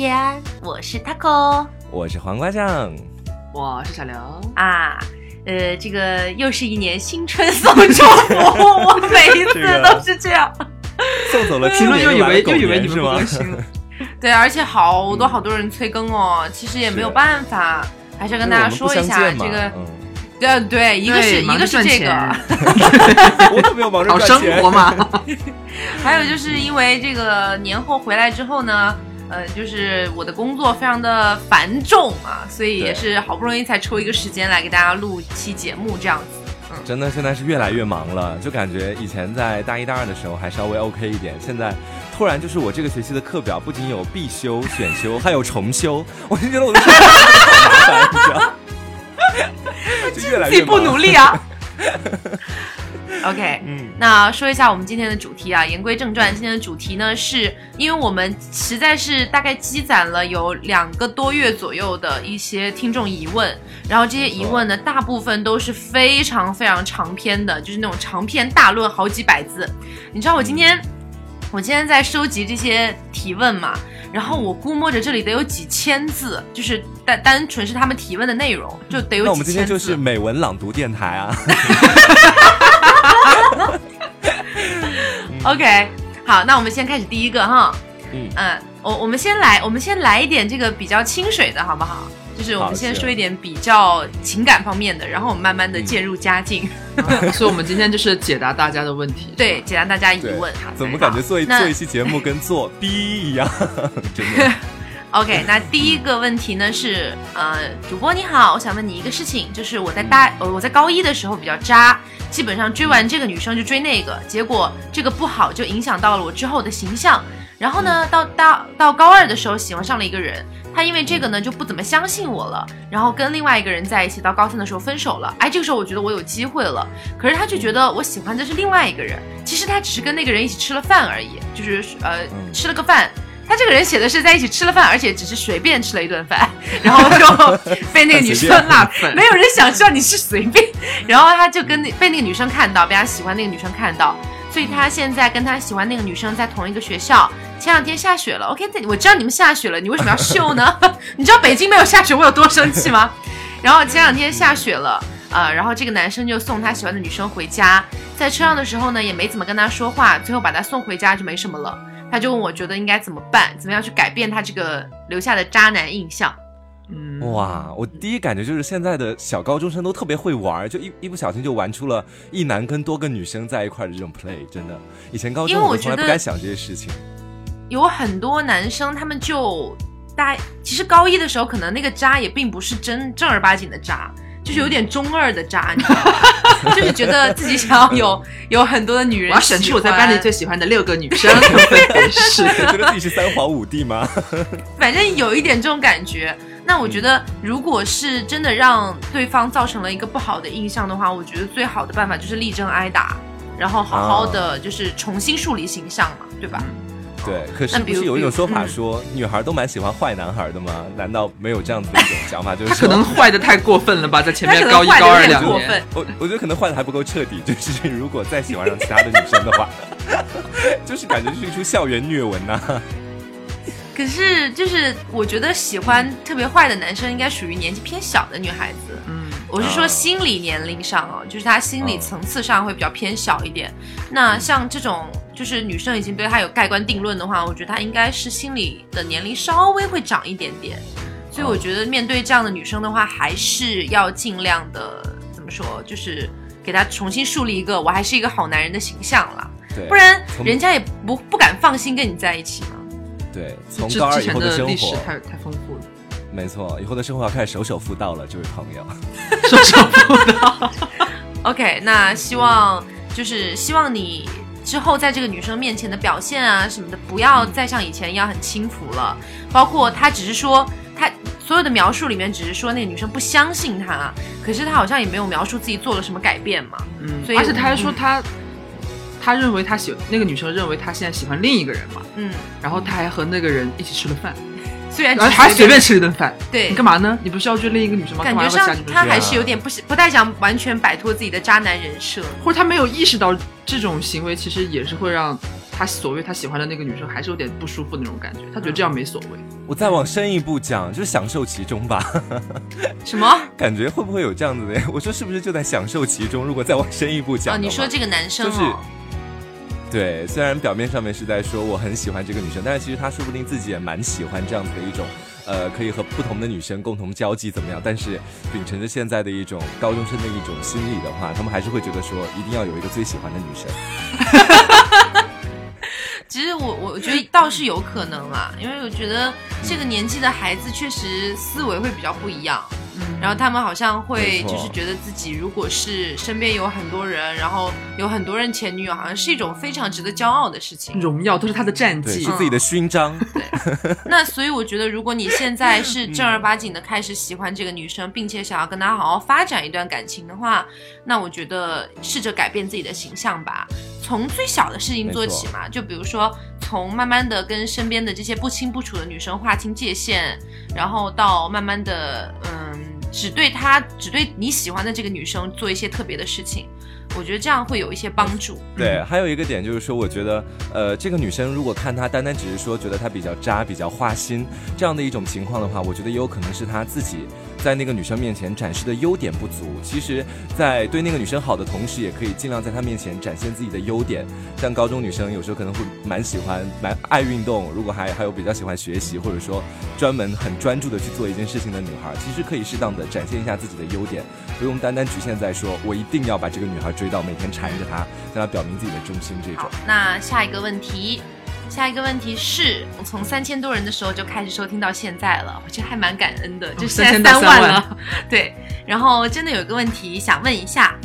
天，我是 taco 我是黄瓜酱，我是小刘，啊。呃，这个又是一年新春送祝福，我每一次都是这样。送走了评论又以为又以为你们更？新了，对，而且好多好多人催更哦，其实也没有办法，还是要跟大家说一下这个对对，一个是一个是这个，我可没有忙着好赚钱生活嘛。还有就是因为这个年后回来之后呢，呃，就是我的工作非常的繁重啊，所以也是好不容易才抽一个时间来给大家录一期节目这样子。嗯真的现在是越来越忙了，就感觉以前在大一大二的时候还稍微 OK 一点，现在突然就是我这个学期的课表不仅有必修、选修，还有重修，我就觉得我的生活好麻烦，你知道？就越来越 自己不努力啊。OK，嗯，那说一下我们今天的主题啊，言归正传，今天的主题呢，是因为我们实在是大概积攒了有两个多月左右的一些听众疑问，然后这些疑问呢，大部分都是非常非常长篇的，就是那种长篇大论，好几百字。你知道我今天，我今天在收集这些提问嘛，然后我估摸着这里得有几千字，就是单单纯是他们提问的内容，就得有几千字。那我们今天就是美文朗读电台啊，OK，好，那我们先开始第一个哈。嗯嗯，我我们先来，我们先来一点这个比较清水的好不好？就是我们先说一点比较情感方面的，然后我们慢慢的嗯渐入佳境，所以我们今天就是解答大家的问题。对，解答大家疑问。怎么感觉做一做一期节目跟做逼一样？真的，OK，那第一个问题呢是，呃，主播你好，我想问你一个事情，就是我在大呃我在高一的时候比较渣，基本上追完这个女生就追那个，结果这个不好就影响到了我之后的形象。然后呢，到到到高二的时候喜欢上了一个人，他因为这个呢就不怎么相信我了，然后跟另外一个人在一起，到高三的时候分手了。哎，这个时候我觉得我有机会了，可是他就觉得我喜欢的是另外一个人，其实他只是跟那个人一起吃了饭而已，就是呃嗯。吃了个饭。他这个人写的是在一起吃了饭，而且只是随便吃了一顿饭，然后就被那个女生辣粉 没有人想知道你是随便，然后他就跟那被那个女生看到，被他喜欢那个女生看到，所以他现在跟他喜欢那个女生在同一个学校。前两天下雪了，OK，我知道你们下雪了，你为什么要秀呢？你知道北京没有下雪我有多生气吗？然后前两天下雪了，呃，然后这个男生就送他喜欢的女生回家，在车上的时候呢，也没怎么跟他说话，最后把他送回家就没什么了。他就问我觉得应该怎么办，怎么样去改变他这个留下的渣男印象。嗯，哇！我第一感觉就是现在的小高中生都特别会玩，就一一不小心就玩出了一男跟多个女生在一块的这种 play，真的。以前高因中我都从来为我觉得不敢想这些事情。有很多男生他们就大，其实高一的时候可能那个渣也并不是真正儿八经的渣。就是有点中二的渣，你知道吗？就是觉得自己想要有有很多的女人，我要选出我在班里最喜欢的六个女生 是。觉得自己是三皇五帝吗？反正有一点这种感觉。那我觉得，如果是真的让对方造成了一个不好的印象的话，我觉得最好的办法就是力争挨打，然后好好的就是重新树立形象嘛，对吧？对，可是不是有一种说法说，女孩都蛮喜欢坏男孩的吗？难道没有这样子的一种想法？就是他可能坏的太过分了吧，在前面高一高二两年。过分，我我觉得可能坏的还不够彻底，就是如果再喜欢上其他的女生的话，就是感觉是一出校园虐文呐、可是就是我觉得喜欢特别坏的男生应该属于年纪偏小的女孩子。嗯，我是说啊心理年龄上哦，就是他心理嗯层次上会比较偏小一点。那像这种就是女生已经对他有盖棺定论的话，我觉得他应该是心理的年龄稍微会长一点点。所以我觉得面对这样的女生的话，还是要尽量的怎么说，就是给她重新树立一个我还是一个好男人的形象了，对，不然人家也不不敢放心跟你在一起嘛。对，从高二以后的生活，历史太太丰富了，没错，以后的生活要开始手手妇道了，这位朋友。首首付到。OK，那希望就是希望你之后在这个女生面前的表现啊什么的，不要再像以前一样很轻浮了。包括他只是说他所有的描述里面只是说那个女生不相信他，可是他好像也没有描述自己做了什么改变嘛。嗯，所以而且他还说他，他认为他喜那个女生认为他现在喜欢另一个人嘛，嗯，然后他还和那个人一起吃了饭，虽然还随便吃了一顿饭，对你干嘛呢？你不是要追另一个女生吗？感觉上他还是有点不是不太想完全摆脱自己的渣男人设。或者他没有意识到这种行为其实也是会让他所谓他喜欢的那个女生还是有点不舒服那种感觉，他觉得这样没所谓。我再往深一步讲，就是享受其中吧。什么？感觉会不会有这样子的？我说是不是就在享受其中？如果再往深一步讲哦，你说这个男生就是哦，对，虽然表面上面是在说我很喜欢这个女生，但是其实他说不定自己也蛮喜欢这样子的一种，呃，可以和不同的女生共同交际怎么样？但是秉承着现在的一种高中生的一种心理的话，他们还是会觉得说一定要有一个最喜欢的女生。其实我我觉得倒是有可能啦，因为我觉得这个年纪的孩子确实思维会比较不一样。然后他们好像会就是觉得自己如果是身边有很多人，然后有很多人前女友，好像是一种非常值得骄傲的事情。荣耀都是他的战，绩。是，自己的勋章。对。那所以我觉得，如果你现在是 正儿八经的开始喜欢这个女生，并且想要跟她好好发展一段感情的话，那我觉得试着改变自己的形象吧，从最小的事情做起嘛，就比如说从慢慢的跟身边的这些不清不楚的女生划清界限，然后到慢慢的嗯，只对她只对你喜欢的这个女生做一些特别的事情，我觉得这样会有一些帮助。对，还有一个点就是说，我觉得，呃，这个女生如果看她单单只是说觉得她比较渣、比较花心这样的一种情况的话，我觉得也有可能是她自己在那个女生面前展示的优点不足。其实，在对那个女生好的同时，也可以尽量在她面前展现自己的优点。像高中女生有时候可能会蛮喜欢、蛮爱运动，如果还还有比较喜欢学习，或者说专门很专注的去做一件事情的女孩，其实可以适当的展现一下自己的优点，不用单单局限在说我一定要把这个女孩追到，每天缠着她，向她表明自己的忠心这种。，那下一个问题，下一个问题是我从三千多人的时候就开始收听到现在了，我觉得还蛮感恩的，就现在3000到三万3万了。对，然后真的有一个问题想问一下，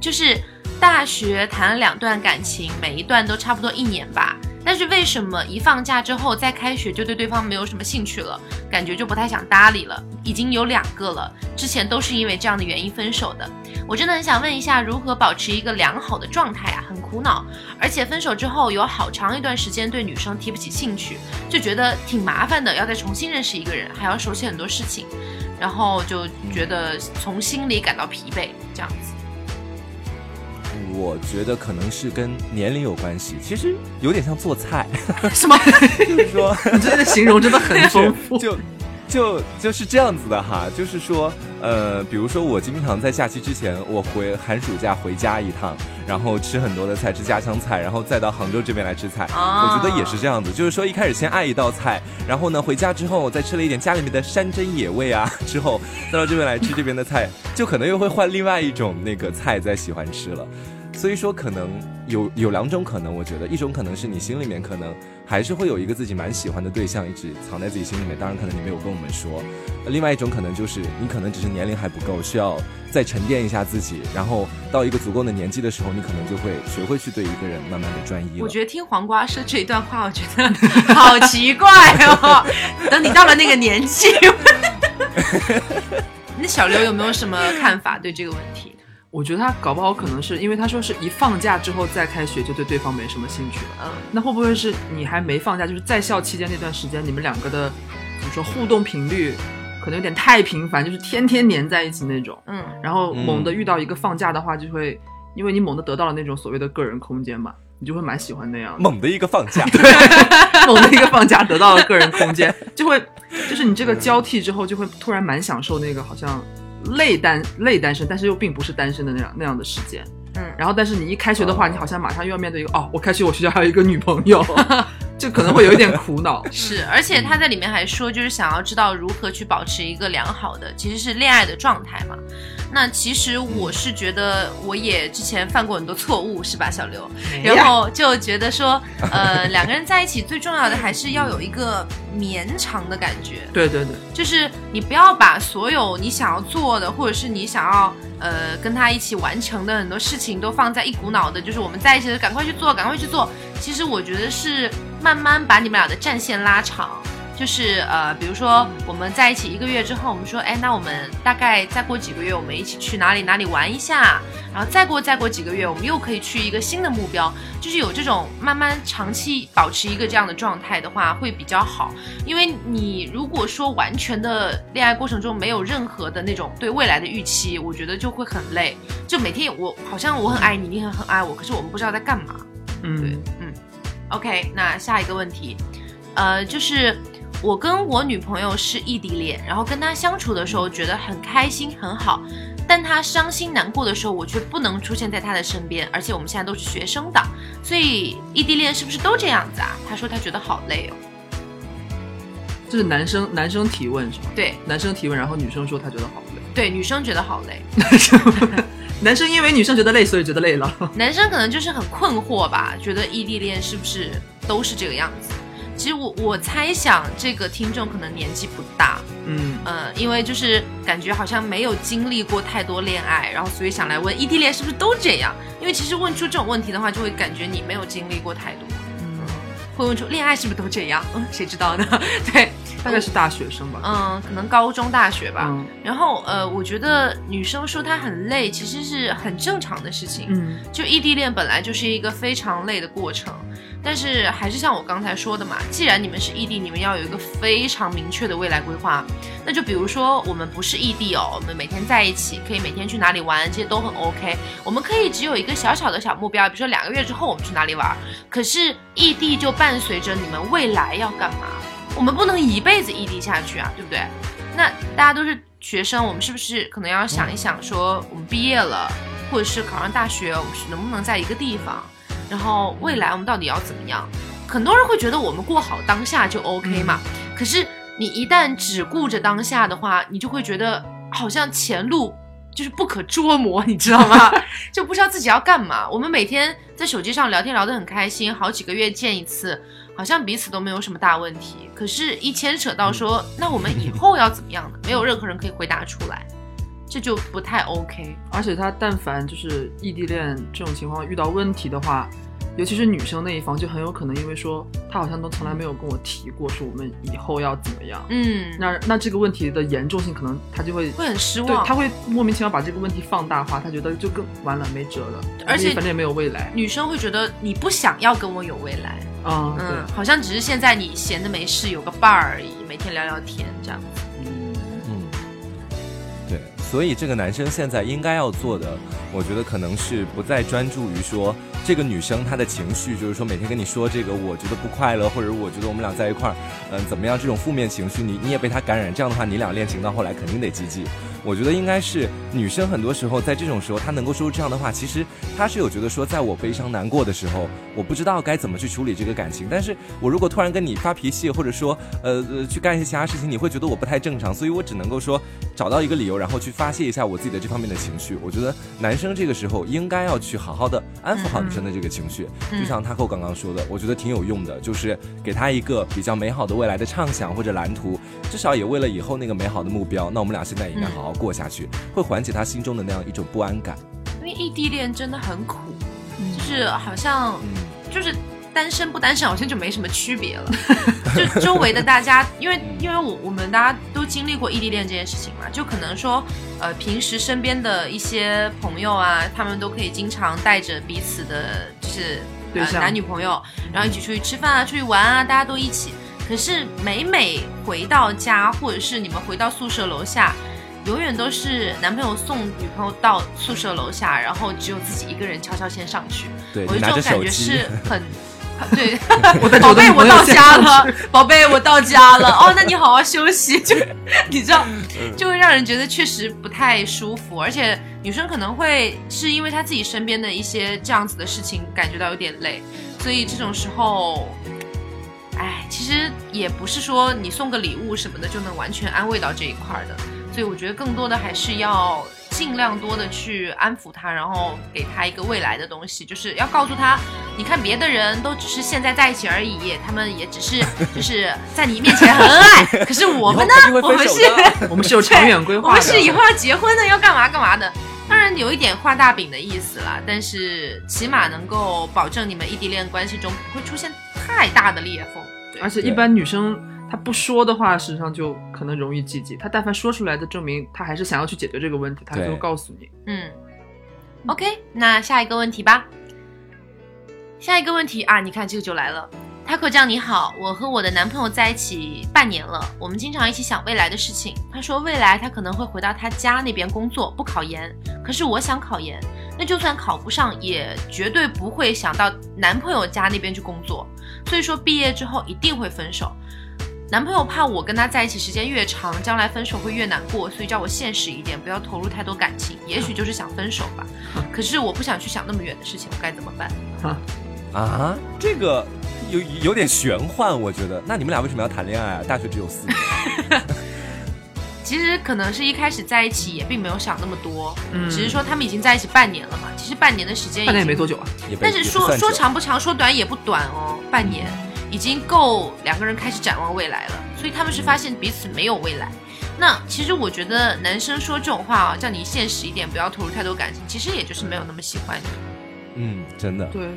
就是大学谈了两段感情，每一段都差不多一年吧。但是为什么一放假之后再开学就对对方没有什么兴趣了，感觉就不太想搭理了？已经有两个了，之前都是因为这样的原因分手的。我真的很想问一下，如何保持一个良好的状态啊？很苦恼，而且分手之后有好长一段时间对女生提不起兴趣，就觉得挺麻烦的，要再重新认识一个人，还要熟悉很多事情，然后就觉得从心里感到疲惫，这样子。我觉得可能是跟年龄有关系，其实有点像做菜，是吗？就是说，你 这个形容真的很丰富。就就就是这样子的哈，就是说，呃，比如说我经常在假期之前，我回寒暑假回家一趟，然后吃很多的菜，吃家乡菜，然后再到杭州这边来吃菜。啊我觉得也是这样子，就是说一开始先爱一道菜，然后呢回家之后再吃了一点家里面的山珍野味啊，之后再到这边来吃这边的菜，就可能又会换另外一种那个菜再喜欢吃了。所以说，可能有有两种可能，我觉得一种可能是你心里面可能还是会有一个自己蛮喜欢的对象，一直藏在自己心里面，当然可能你没有跟我们说。呃另外一种可能就是你可能只是年龄还不够，需要再沉淀一下自己，然后到一个足够的年纪的时候，你可能就会学会去对一个人慢慢的专一。我觉得听黄瓜说这一段话，我觉得好奇怪哦。等你到了那个年纪，那小刘有没有什么看法对这个问题？我觉得他搞不好可能是因为他说是一放假之后再开学就对对方没什么兴趣了。嗯，那会不会是你还没放假，就是在校期间那段时间，你们两个的怎么说互动频率可能有点太频繁，就是天天黏在一起那种。嗯，然后猛地遇到一个放假的话，就会因为你猛地得到了那种所谓的个人空间嘛，你就会蛮喜欢那样的。猛的一个放假，对猛的一个放假得到了个人空间，就会就是你这个交替之后，就会突然蛮享受那个好像类单类单身，但是又并不是单身的那样那样的时间。嗯。然后但是你一开学的话，哦。你好像马上又要面对一个哦，我开学我学校还有一个女朋友，就可能会有一点苦恼。是，而且他在里面还说，就是想要知道如何去保持一个良好的，其实是恋爱的状态嘛。那其实我是觉得，我也之前犯过很多错误，是吧，小刘？然后就觉得说，呃，两个人在一起最重要的还是要有一个绵长的感觉。对对对，就是你不要把所有你想要做的，或者是你想要呃跟他一起完成的很多事情都放在一股脑的，就是我们在一起的赶快去做，赶快去做。其实我觉得是慢慢把你们俩的战线拉长。就是呃，比如说我们在一起一个月之后，我们说，哎，那我们大概再过几个月，我们一起去哪里哪里玩一下，然后再过再过几个月，我们又可以去一个新的目标，就是有这种慢慢长期保持一个这样的状态的话，会比较好。因为你如果说完全的恋爱过程中没有任何的那种对未来的预期，我觉得就会很累。就每天我好像我很爱你，你很很爱我，可是我们不知道在干嘛。对嗯，，嗯，OK，那下一个问题，呃，就是我跟我女朋友是异地恋，然后跟她相处的时候觉得很开心很好，但她伤心难过的时候，我却不能出现在她的身边，而且我们现在都是学生党，所以异地恋是不是都这样子啊？她说她觉得好累哦。这是男生男生提问是吗？对男生提问，然后女生说她觉得好累。对，女生觉得好累，男 生男生因为女生觉得累，所以觉得累了。男生可能就是很困惑吧，觉得异地恋是不是都是这个样子？其实我我猜想这个听众可能年纪不大，嗯，嗯，因为就是感觉好像没有经历过太多恋爱，然后所以想来问异地恋是不是都这样？因为其实问出这种问题的话，就会感觉你没有经历过太多，嗯会问出恋爱是不是都这样？嗯，谁知道呢？对，大概是大学生吧。嗯，可能高中、大学吧。嗯然后呃，我觉得女生说她很累，其实是很正常的事情。嗯就异地恋本来就是一个非常累的过程，但是还是像我刚才说的嘛，既然你们是异地，你们要有一个非常明确的未来规划。那就比如说我们不是异地哦，我们每天在一起，可以每天去哪里玩，这些都很 OK。我们可以只有一个小小的小目标，比如说两个月之后我们去哪里玩。可是异地就伴随着你们未来要干嘛，我们不能一辈子异地下去啊，对不对？那大家都是学生，我们是不是可能要想一想，说我们毕业了，或者是考上大学，我们是能不能在一个地方？然后未来我们到底要怎么样？很多人会觉得我们过好当下就 OK 嘛，可是你一旦只顾着当下的话，你就会觉得好像前路就是不可捉摸，你知道吗？就不知道自己要干嘛。我们每天在手机上聊天聊得很开心，好几个月见一次，好像彼此都没有什么大问题。可是，一牵扯到说，那我们以后要怎么样呢？没有任何人可以回答出来，这就不太 OK。而且他但凡就是异地恋这种情况遇到问题的话，尤其是女生那一方，就很有可能因为说他好像都从来没有跟我提过说我们以后要怎么样。嗯，那那这个问题的严重性，可能他就会会很失望。对他会莫名其妙把这个问题放大化，他觉得就更完了没辙了，而且反正也没有未来。女生会觉得你不想要跟我有未来，嗯、对嗯，，好像只是现在你闲的没事，有个伴儿而已，每天聊聊天这样子。对，所以这个男生现在应该要做的，我觉得可能是不再专注于说这个女生她的情绪，就是说每天跟你说这个我觉得不快乐，或者我觉得我们俩在一块儿，嗯，怎么样这种负面情绪，你你也被他感染，这样的话你俩恋情到后来肯定得积极。我觉得应该是女生很多时候在这种时候，她能够说出这样的话，其实她是有觉得说，在我悲伤难过的时候，我不知道该怎么去处理这个感情。但是我如果突然跟你发脾气，或者说呃呃去干一些其他事情，你会觉得我不太正常，所以我只能够说找到一个理由，然后去发泄一下我自己的这方面的情绪。我觉得男生这个时候应该要去好好的安抚好女生的这个情绪，嗯就像他扣刚刚说的，我觉得挺有用的，就是给他一个比较美好的未来的畅想或者蓝图，至少也为了以后那个美好的目标，那我们俩现在也应该好好过下去，会缓解他心中的那样一种不安感。因为异地恋真的很苦，嗯就是好像嗯，就是单身不单身好像就没什么区别了。就周围的大家，因为因为我我们大家都经历过异地恋这件事情嘛，就可能说，呃，平时身边的一些朋友啊，他们都可以经常带着彼此的，就是呃男女朋友，然后一起出去吃饭啊，出去玩啊，大家都一起。可是每每回到家，或者是你们回到宿舍楼下，永远都是男朋友送女朋友到宿舍楼下，然后只有自己一个人悄悄先上去。对，我你觉得这种感觉拿着手机是，很。对，宝贝，我到家了，宝贝，我到家了。哦，那你好好休息。就你知道，嗯就会让人觉得确实不太舒服，而且女生可能会是因为她自己身边的一些这样子的事情感觉到有点累，所以这种时候，哎，其实也不是说你送个礼物什么的就能完全安慰到这一块儿的，所以我觉得更多的还是要尽量多的去安抚他，然后给他一个未来的东西，就是要告诉他，你看别的人都只是现在在一起而已，他们也只是 就是在你面前很恩爱，可是我们呢我们是。我们是有长远规划的。们是以后要结婚的，要干嘛干嘛的。当然有一点画大饼的意思啦，但是起码能够保证你们异地恋关系中不会出现太大的裂缝。而且一般女生她不说的话，实际上就可能容易积极。他但凡说出来的，证明他还是想要去解决这个问题，他就告诉你。嗯，OK，那下一个问题吧。下一个问题啊，你看这个就来了。Taco 酱你好，我和我的男朋友在一起半年了，我们经常一起想未来的事情。他说未来他可能会回到他家那边工作，不考研。可是我想考研，那就算考不上，也绝对不会想到男朋友家那边去工作。所以说毕业之后一定会分手。男朋友怕我跟他在一起时间越长，将来分手会越难过，所以叫我现实一点，不要投入太多感情。也许就是想分手吧，可是我不想去想那么远的事情，我该怎么办？啊，这个有有点玄幻，我觉得。那你们俩为什么要谈恋爱啊？大学只有四年。其实可能是一开始在一起也并没有想那么多，嗯只是说他们已经在一起半年了嘛。其实半年的时间已半年也经没多久啊。也被但是说也不算久说长不长，说短也不短哦，半年已经够两个人开始展望未来了，所以他们是发现彼此没有未来。那其实我觉得男生说这种话啊，叫你现实一点，不要投入太多感情，其实也就是没有那么喜欢你。嗯，真的，对，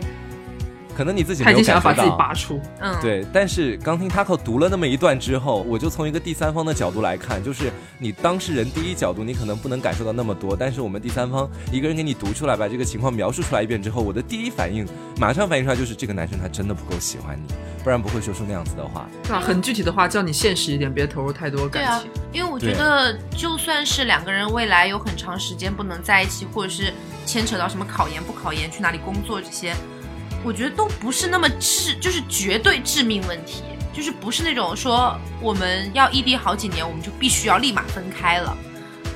可能你自己他已没有经想要把自己。拔出。嗯，，对，但是刚听 Taco 读了那么一段之后，我就从一个第三方的角度来看，就是你当事人第一角度，你可能不能感受到那么多，但是我们第三方一个人给你读出来，把这个情况描述出来一遍之后，我的第一反应马上反应出来就是这个男生他真的不够喜欢你，不然不会说出那样子的话。很具体的话，叫你现实一点，别投入太多对啊感情。，因为我觉得就算是两个人未来有很长时间不能在一起，或者是牵扯到什么考研不考研、去哪里工作这些，我觉得都不是那么致，就是绝对致命问题，就是不是那种说我们要异地好几年，我们就必须要立马分开了，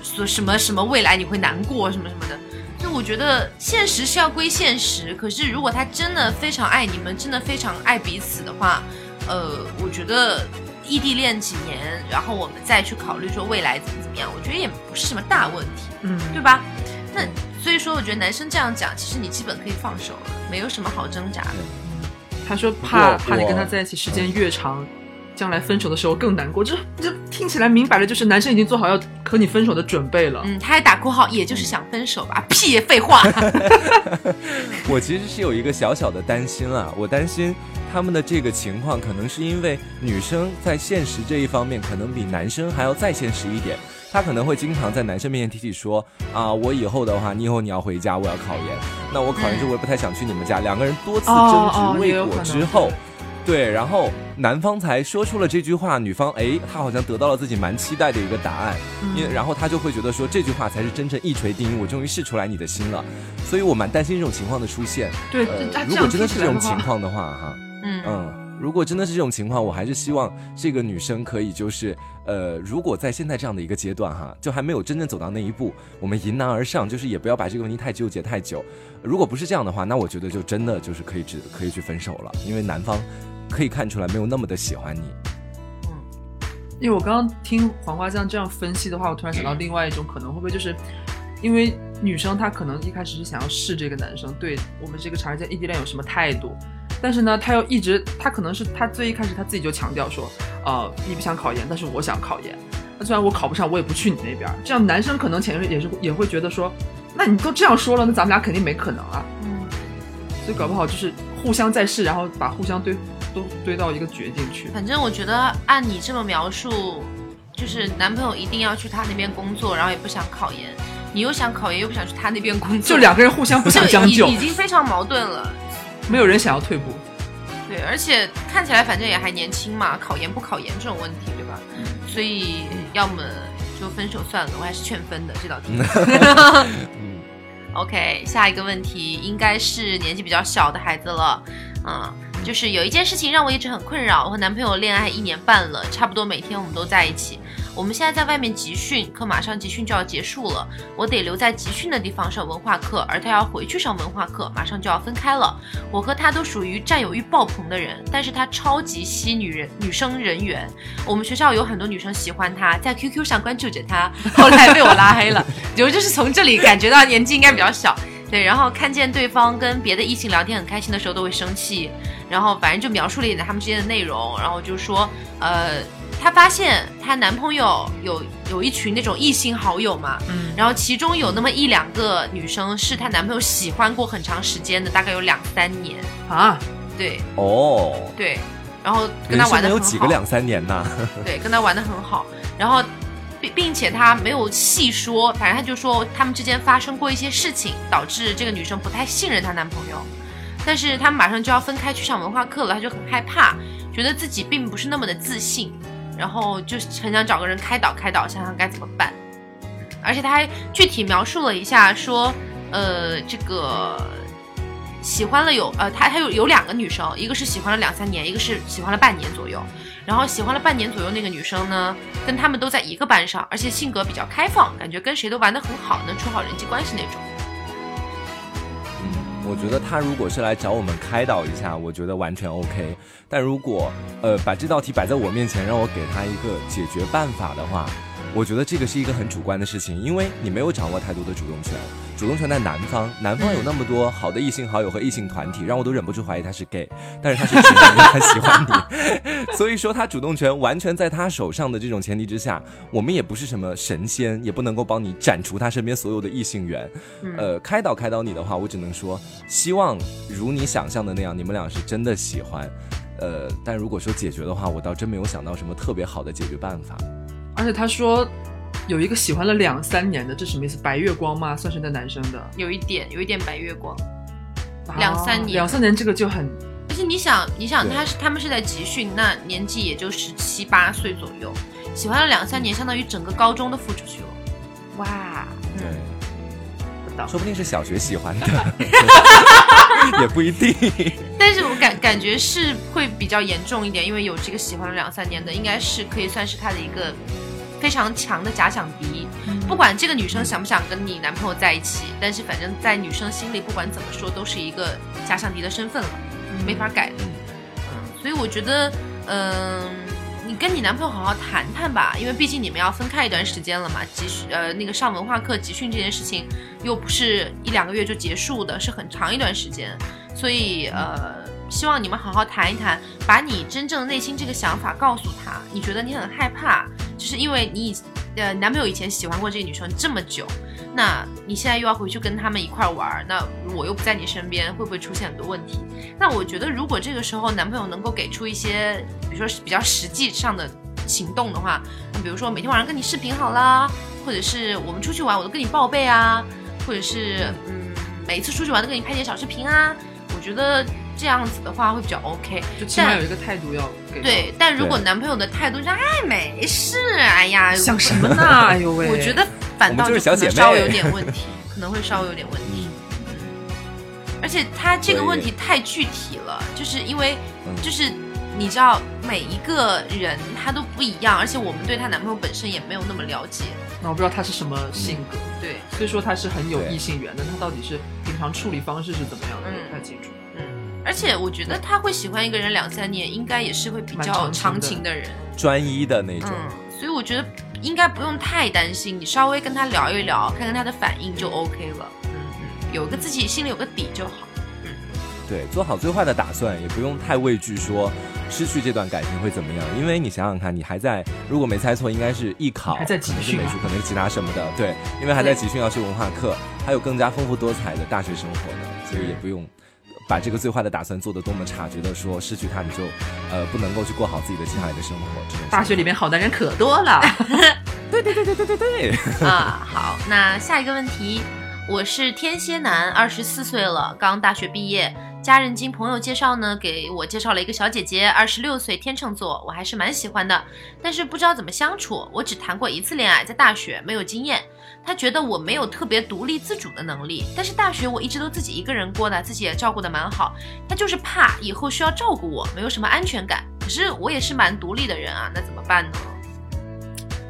说什么什么未来你会难过什么什么的。就我觉得现实是要归现实，可是如果他真的非常爱你们，真的非常爱彼此的话，呃，我觉得异地恋几年，然后我们再去考虑说未来怎么怎么样，我觉得也不是什么大问题，嗯，对吧？那所以说，我觉得男生这样讲，其实你基本可以放手了，没有什么好挣扎的。他说怕怕你跟他在一起时间越长，将来分手的时候更难过。这这听起来明摆着就是男生已经做好要和你分手的准备了。嗯，他还打括号，也就是想分手吧？屁，废话。我其实是有一个小小的担心啊，我担心他们的这个情况，可能是因为女生在现实这一方面，可能比男生还要再现实一点。她可能会经常在男生面前提起说啊，我以后的话，你以后你要回家，我要考研。那我考研之后，我也不太想去你们家。两个人多次争执未果之后，对，然后男方才说出了这句话，女方哎，她好像得到了自己蛮期待的一个答案，嗯因为然后她就会觉得说这句话才是真正一锤定音，我终于试出来你的心了，所以我蛮担心这种情况的出现。对，如果真的是这种情况的话，哈，嗯嗯，如果真的是这种情况，我还是希望这个女生可以就是，呃，如果在现在这样的一个阶段哈，就还没有真正走到那一步，我们迎难而上，就是也不要把这个问题太纠结太久。如果不是这样的话，那我觉得就真的就是可以只可以去分手了，因为男方可以看出来没有那么的喜欢你。嗯因为我刚刚听黄瓜酱这样分析的话，我突然想到另外一种可能，会不会就是因为女生她可能一开始是想要试这个男生对我们这个长时间异地恋有什么态度，但是呢，她又一直，她可能是她最一开始她自己就强调说，呃，你不想考研，但是我想考研，那虽然我考不上，我也不去你那边儿。这样男生可能潜意识也是也会觉得说，那你都这样说了，那咱们俩肯定没可能啊。嗯，所以搞不好就是互相在试，然后把互相对都堆到一个绝境去。反正我觉得按你这么描述，就是男朋友一定要去他那边工作，然后也不想考研，你又想考研又不想去他那边工作，就两个人互相不想将就就已，已经非常矛盾了。没有人想要退步。对，而且看起来反正也还年轻嘛，考研不考研这种问题，对吧？所以要么就分手算了，我还是劝分的这道题。嗯，OK，下一个问题应该是年纪比较小的孩子了，啊、就是有一件事情让我一直很困扰。我和男朋友恋爱一年半了，差不多每天我们都在一起。我们现在在外面集训，可马上集训就要结束了，我得留在集训的地方上文化课，而他要回去上文化课，马上就要分开了。我和他都属于占有欲爆棚的人，但是他超级吸女人女生人缘。我们学校有很多女生喜欢他，在 QQ 上关注着他，后来被我拉黑了。我就是从这里感觉到年纪应该比较小。对，然后看见对方跟别的异性聊天很开心的时候都会生气，然后反正就描述了一点他们之间的内容，然后就说，呃，她发现她男朋友有有一群那种异性好友嘛，嗯，然后其中有那么一两个女生是她男朋友喜欢过很长时间的，大概有两三年，啊，对哦，对，然后跟人生他玩的很好，能有几个两三年呢？对，跟他玩的很好，然后并并且他没有细说，反正他就说他们之间发生过一些事情，导致这个女生不太信任她男朋友。但是他们马上就要分开去上文化课了，他就很害怕，觉得自己并不是那么的自信，然后就很想找个人开导开导，想想该怎么办。而且他还具体描述了一下，说，呃，这个喜欢了有呃，他他有有两个女生，一个是喜欢了两三年，一个是喜欢了半年左右。然后喜欢了半年左右那个女生呢，跟他们都在一个班上，而且性格比较开放，感觉跟谁都玩得很好，能处好人际关系那种。我觉得他如果是来找我们开导一下，我觉得完全 OK。但如果呃把这道题摆在我面前，让我给他一个解决办法的话，我觉得这个是一个很主观的事情，因为你没有掌握太多的主动权。主动权在男方，男方有那么多好的异性好友和异性团体，让我都忍不住怀疑他是 gay，但是他是直男，他喜欢你，所以说他主动权完全在他手上的这种前提之下，我们也不是什么神仙，也不能够帮你斩除他身边所有的异性缘。呃，开导开导你的话，我只能说，希望如你想象的那样，你们俩是真的喜欢。呃，但如果说解决的话，我倒真没有想到什么特别好的解决办法。而且他说。有一个喜欢了两三年的，这什么意思？白月光吗？算是那男生的，有一点，有一点白月光，两三年，两三年这个就很。而且你想，你想他是他们是在集训，那年纪也就十七八岁左右，喜欢了两三年，相当于整个高中都付出去了。哇，对，不懂，说不定是小学喜欢的，也不一定。但是我感感觉是会比较严重一点，因为有这个喜欢了两三年的，应该是可以算是他的一个。非常强的假想敌，不管这个女生想不想跟你男朋友在一起，但是反正在女生心里，不管怎么说，都是一个假想敌的身份了，没法改。嗯，所以我觉得，嗯，跟你男朋友好好谈谈吧，因为毕竟你们要分开一段时间了嘛。集训，呃，那个上文化课集训这件事情，又不是一两个月就结束的，是很长一段时间，所以呃。希望你们好好谈一谈，把你真正内心这个想法告诉他。你觉得你很害怕，就是因为你以呃男朋友以前喜欢过这个女生这么久，那你现在又要回去跟他们一块儿玩儿，那我又不在你身边，会不会出现很多问题？那我觉得如果这个时候男朋友能够给出一些，比如说比较实际上的行动的话，那比如说每天晚上跟你视频好啦，或者是我们出去玩我都跟你报备啊，或者是嗯每一次出去玩都给你拍点小视频啊，我觉得。这样子的话会比较 OK，就起码有一个态度要给。对，但如果男朋友的态度是哎没事，哎呀想什么呢？哎呦喂，我觉得反倒就可能稍微有点问题，可能会稍微有点问题。而且他这个问题太具体了，就是因为就是你知道每一个人他都不一样，而且我们对她男朋友本身也没有那么了解。那我不知道他是什么性格，对，所以说他是很有异性缘的，他到底是平常处理方式是怎么样的，不太清楚。而且我觉得他会喜欢一个人两三年，应该也是会比较长情的人，专一的那种。嗯，所以我觉得应该不用太担心，你稍微跟他聊一聊，看看他的反应就 OK 了。嗯嗯，有个自己心里有个底就好。嗯，对，做好最坏的打算，也不用太畏惧说失去这段感情会怎么样，因为你想想看，你还在，如果没猜错，应该是艺考，还在集训，美术，可能是其他什么的。对，因为还在集训，要修文化课，还有更加丰富多彩的大学生活呢，所以也不用。把这个最坏的打算做得多么差，觉得说失去他你就，呃，不能够去过好自己的接下来的生活。这种大学里面好男人可多了。对对对对对对对。啊，好，那下一个问题，我是天蝎男，二十四岁了，刚大学毕业。家人经朋友介绍呢，给我介绍了一个小姐姐，二十六岁，天秤座，我还是蛮喜欢的，但是不知道怎么相处。我只谈过一次恋爱，在大学，没有经验。他觉得我没有特别独立自主的能力，但是大学我一直都自己一个人过呢，自己也照顾的蛮好。他就是怕以后需要照顾我，没有什么安全感。可是我也是蛮独立的人啊，那怎么办呢？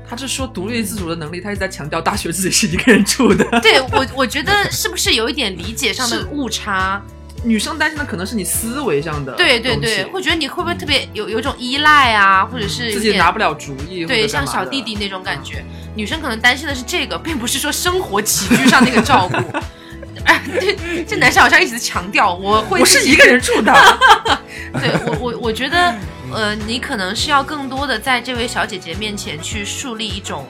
他是说独立自主的能力，他一直在强调大学自己是一个人住的。对我，我觉得是不是有一点理解上的误差？女生担心的可能是你思维上的，对对对，会觉得你会不会特别有有种依赖啊，或者是自己拿不了主意，对，像小弟弟那种感觉。女生可能担心的是这个，并不是说生活起居上那个照顾。哎，这这男生好像一直强调我会，我是一个人住的。对我我我觉得，呃，你可能是要更多的在这位小姐姐面前去树立一种，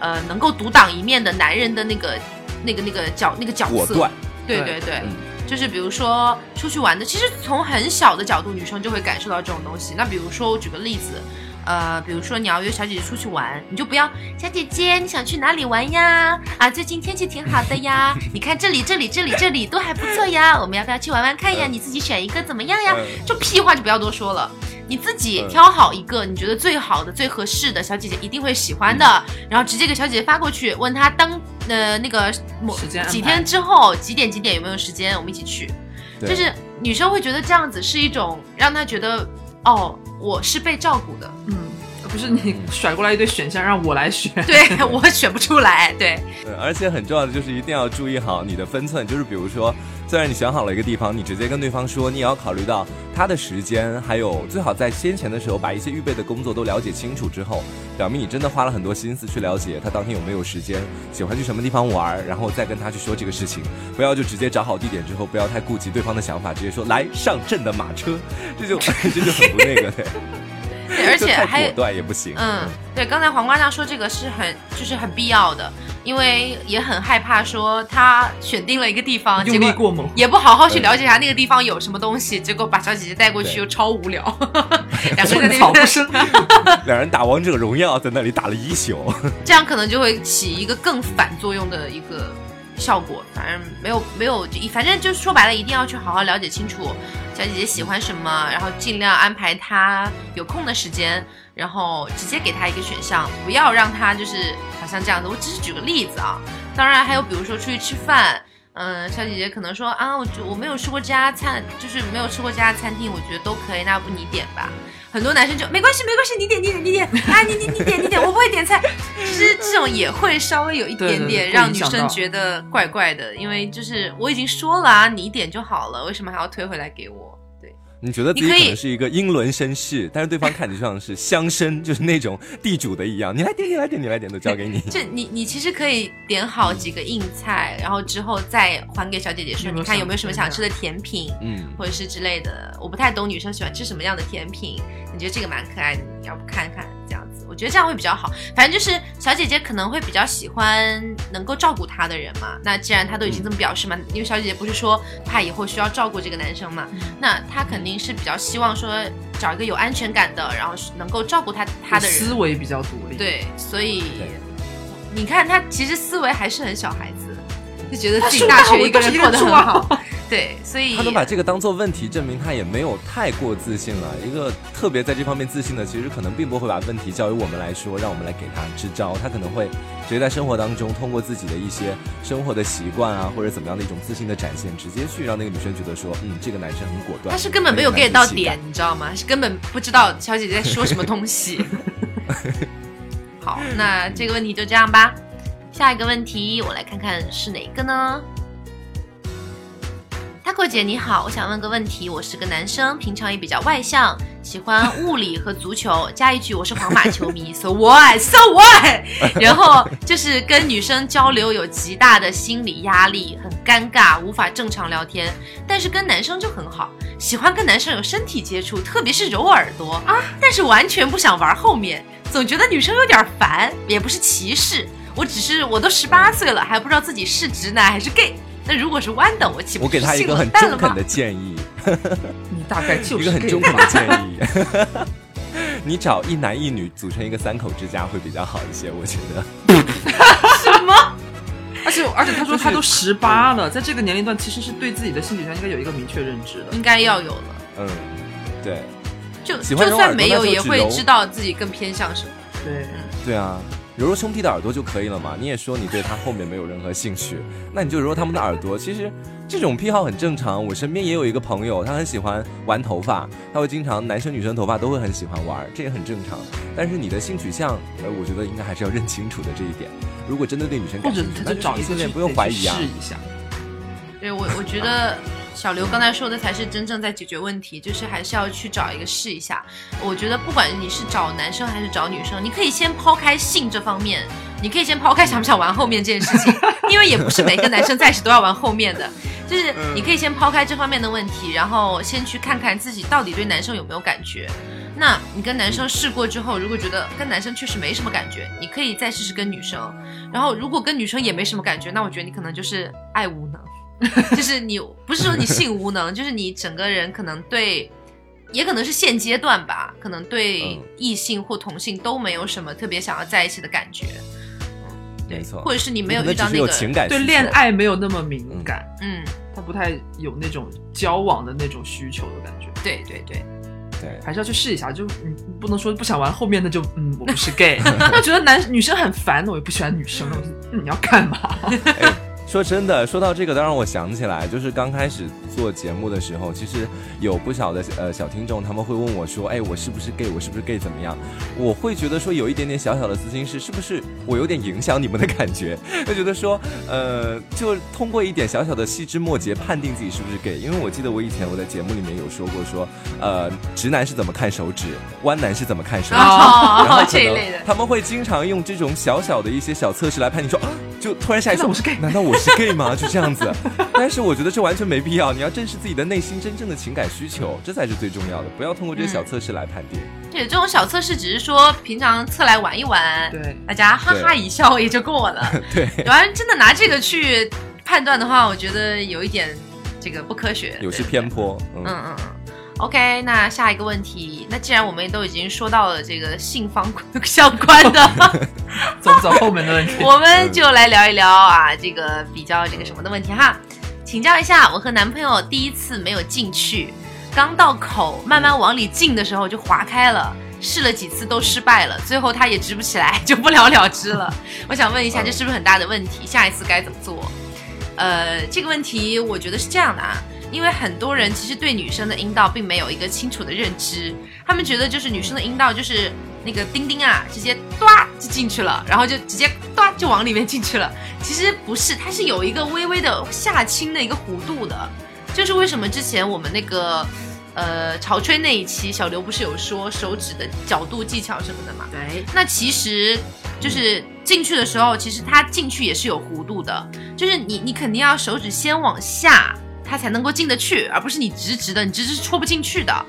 呃，能够独当一面的男人的那个那个那个角那个角色。对对对。就是比如说出去玩的，其实从很小的角度，女生就会感受到这种东西。那比如说我举个例子，呃，比如说你要约小姐姐出去玩，你就不要小姐姐你想去哪里玩呀？啊，最近天气挺好的呀，你看这里这里这里这里都还不错呀，我们要不要去玩玩看呀？你自己选一个怎么样呀？就屁话就不要多说了。你自己挑好一个你觉得最好的、最合适的小姐姐一定会喜欢的，然后直接给小姐姐发过去，问她当呃那个某几天之后几点几点有没有时间，我们一起去。就是女生会觉得这样子是一种让她觉得哦，我是被照顾的，嗯，而不是你甩过来一堆选项让我来选。对 我选不出来，对，对，而且很重要的就是一定要注意好你的分寸，就是比如说，虽然你选好了一个地方，你直接跟对方说，你也要考虑到他的时间，还有最好在先前的时候把一些预备的工作都了解清楚之后，表明你真的花了很多心思去了解他当天有没有时间，喜欢去什么地方玩，然后再跟他去说这个事情，不要就直接找好地点之后，不要太顾及对方的想法，直接说来上阵的马车，这就 这就很不那个对，对而且还果断也不行。嗯，对，刚才黄瓜酱说这个是很就是很必要的，因为也很害怕说他选定了一个地方，结果用力过猛，也不好好去了解一下那个地方有什么东西，结果把小姐姐带过去又超无聊，两个人在寸那边草不生。两人打王者荣耀，在那里打了一宿。这样可能就会起一个更反作用的一个效果。反正没有没有，就反正就说白了，一定要去好好了解清楚小姐姐喜欢什么，然后尽量安排她有空的时间，然后直接给她一个选项，不要让她就是好像这样子。我只是举个例子啊，当然还有比如说出去吃饭。嗯，小姐姐可能说啊，我我没有吃过这家餐，就是没有吃过这家餐厅，我觉得都可以，那要不你点吧。很多男生就没关系，没关系，你点，你点，你点，啊，你你你点，你点，我不会点菜。其实这种也会稍微有一点点让女生觉得怪怪的，因为就是我已经说了啊，你点就好了，为什么还要推回来给我？对，你觉得自己你可能是一个英伦绅士，但是对方看你就像是乡绅，就是那种地主的一样。你来点，你来点，你来点，都交给你。这你你其实可以点好几个硬菜，然后之后再还给小姐姐说，你看有没有什么想想吃的甜品，嗯，或者是之类的。我不太懂女生喜欢吃什么样的甜品，你觉得这个蛮可爱的，你要不看看这样子？我觉得这样会比较好。反正就是小姐姐可能会比较喜欢能够照顾她的人嘛。那既然她都已经这么表示嘛，因为小姐姐不是说怕以后需要照顾这个男生嘛，那她肯定是比较希望说找一个有安全感的，然后能够照顾她她的人。思维比较独立。，对，所以你看她其实思维还是很小孩子，就觉得他自己大学一个人过得很好。对，所以他能把这个当做问题，证明他也没有太过自信了。一个特别在这方面自信的，其实可能并不会把问题交由我们来说，让我们来给他支招。他可能会直接在生活当中，通过自己的一些生活的习惯啊，或者怎么样的一种自信的展现，直接去让那个女生觉得说，嗯，这个男生很果断。他是根本没有 get 到点，你知道吗？是根本不知道小姐姐在说什么东西。好，那这个问题就这样吧。下一个问题，我来看看是哪个呢？Taco 姐你好，我想问个问题。我是个男生，平常也比较外向，喜欢物理和足球。加一句，我是皇马球迷，so what？so what？然后就是跟女生交流有极大的心理压力，很尴尬，无法正常聊天。但是跟男生就很好，喜欢跟男生有身体接触，特别是揉耳朵啊，但是完全不想玩后面，总觉得女生有点烦，也不是歧视，我只是我都十八岁了，还不知道自己是直男还是 gay。那如果是弯的，我岂不我给他一是性个很冷淡了吗中肯的？建议，你大概就是一个很中肯的建议。你找一男一女组成一个三口之家会比较好一些，我觉得。什么？而且而且他说他都十八了，在这个年龄段其实是对自己的性取向应该有一个明确认知的。应该要有了，嗯，对，就就算没有，也会知道自己更偏向什么。对，对啊，揉揉兄弟的耳朵就可以了嘛。你也说你对他后面没有任何兴趣，那你就揉揉他们的耳朵。其实这种癖好很正常。我身边也有一个朋友，他很喜欢玩头发，他会经常男生女生头发都会很喜欢玩，这也很正常。但是你的性取向，呃，我觉得应该还是要认清楚的这一点。如果真的对女生感兴趣，那找一个不用怀疑啊试。一下。对我，我觉得小刘刚才说的才是真正在解决问题，就是还是要去找一个试一下。我觉得不管你是找男生还是找女生，你可以先抛开性这方面，你可以先抛开想不想玩后面这件事情，因为也不是每个男生在一起都要玩后面的。就是你可以先抛开这方面的问题，然后先去看看自己到底对男生有没有感觉。那你跟男生试过之后，如果觉得跟男生确实没什么感觉，你可以再试试跟女生。然后如果跟女生也没什么感觉，那我觉得你可能就是爱无能。就是你不是说你性无能，就是你整个人可能对，也可能是现阶段吧，可能对嗯异性或同性都没有什么特别想要在一起的感觉。对没，错或者是你没有遇到那个，对恋爱没有那么敏感，嗯，他不太有那种交往的那种需求的感觉，对对对，对。还是要去试一下。就你你不能说不想玩后面的就嗯我不是 gay，那觉得男女生很烦，我也不喜欢女生，我就嗯你要干嘛？哎，说真的，说到这个，倒让我想起来，就是刚开始做节目的时候，其实有不少的呃小听众，他们会问我说：“哎，我是不是 gay？我是不是 gay？怎么样？”我会觉得说有一点点小小的自信是，是不是我有点影响你们的感觉？就觉得说，呃，就通过一点小小的细枝末节判定自己是不是 gay。因为我记得我以前我在节目里面有说过，说呃，直男是怎么看手指，弯男是怎么看手指，然后这一类的，他们会经常用这种小小的一些小测试来判定说。就突然下一次我是 gay，难道我是 gay 吗？就这样子，但是我觉得这完全没必要。你要正视自己的内心真正的情感需求，这才是最重要的。不要通过这些小测试来判定。对，这种小测试只是说平常测来玩一玩，对，大家哈哈一笑也就过了。对，要真的拿这个去判断的话，我觉得有一点这个不科学，有些偏颇。嗯嗯嗯。OK，那下一个问题，那既然我们都已经说到了这个性方相关的，走不走后门的问题，我们就来聊一聊啊，这个比较这个什么的问题哈。请教一下，我和男朋友第一次没有进去，刚到口慢慢往里进的时候就划开了，试了几次都失败了，最后他也直不起来，就不了了之了。我想问一下，这是不是很大的问题？下一次该怎么做？呃，这个问题我觉得是这样的啊。因为很多人其实对女生的阴道并没有一个清楚的认知，他们觉得就是女生的阴道就是那个丁丁啊，直接唰就进去了，然后就直接唰就往里面进去了。其实不是，它是有一个微微的下倾的一个弧度的。就是为什么之前我们那个呃潮吹那一期，小刘不是有说手指的角度技巧什么的嘛？对。那其实就是进去的时候，其实它进去也是有弧度的，就是你你肯定要手指先往下。它才能够进得去，而不是你直直的，你直直是戳不进去的。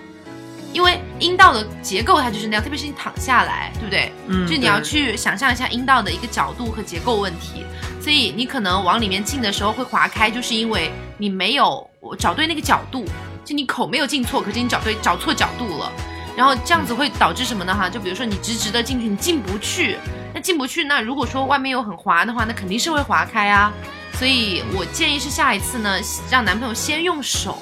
因为阴道的结构它就是那样，特别是你躺下来，对不对？嗯。就你要去想象一下阴道的一个角度和结构问题，所以你可能往里面进的时候会划开，就是因为你没有找对那个角度，就你口没有进错，可是你找对找错角度了，然后这样子会导致什么呢？哈，就比如说你直直的进去，你进不去，那进不去，那如果说外面又很滑的话，那肯定是会划开啊。所以我建议是下一次呢，让男朋友先用手，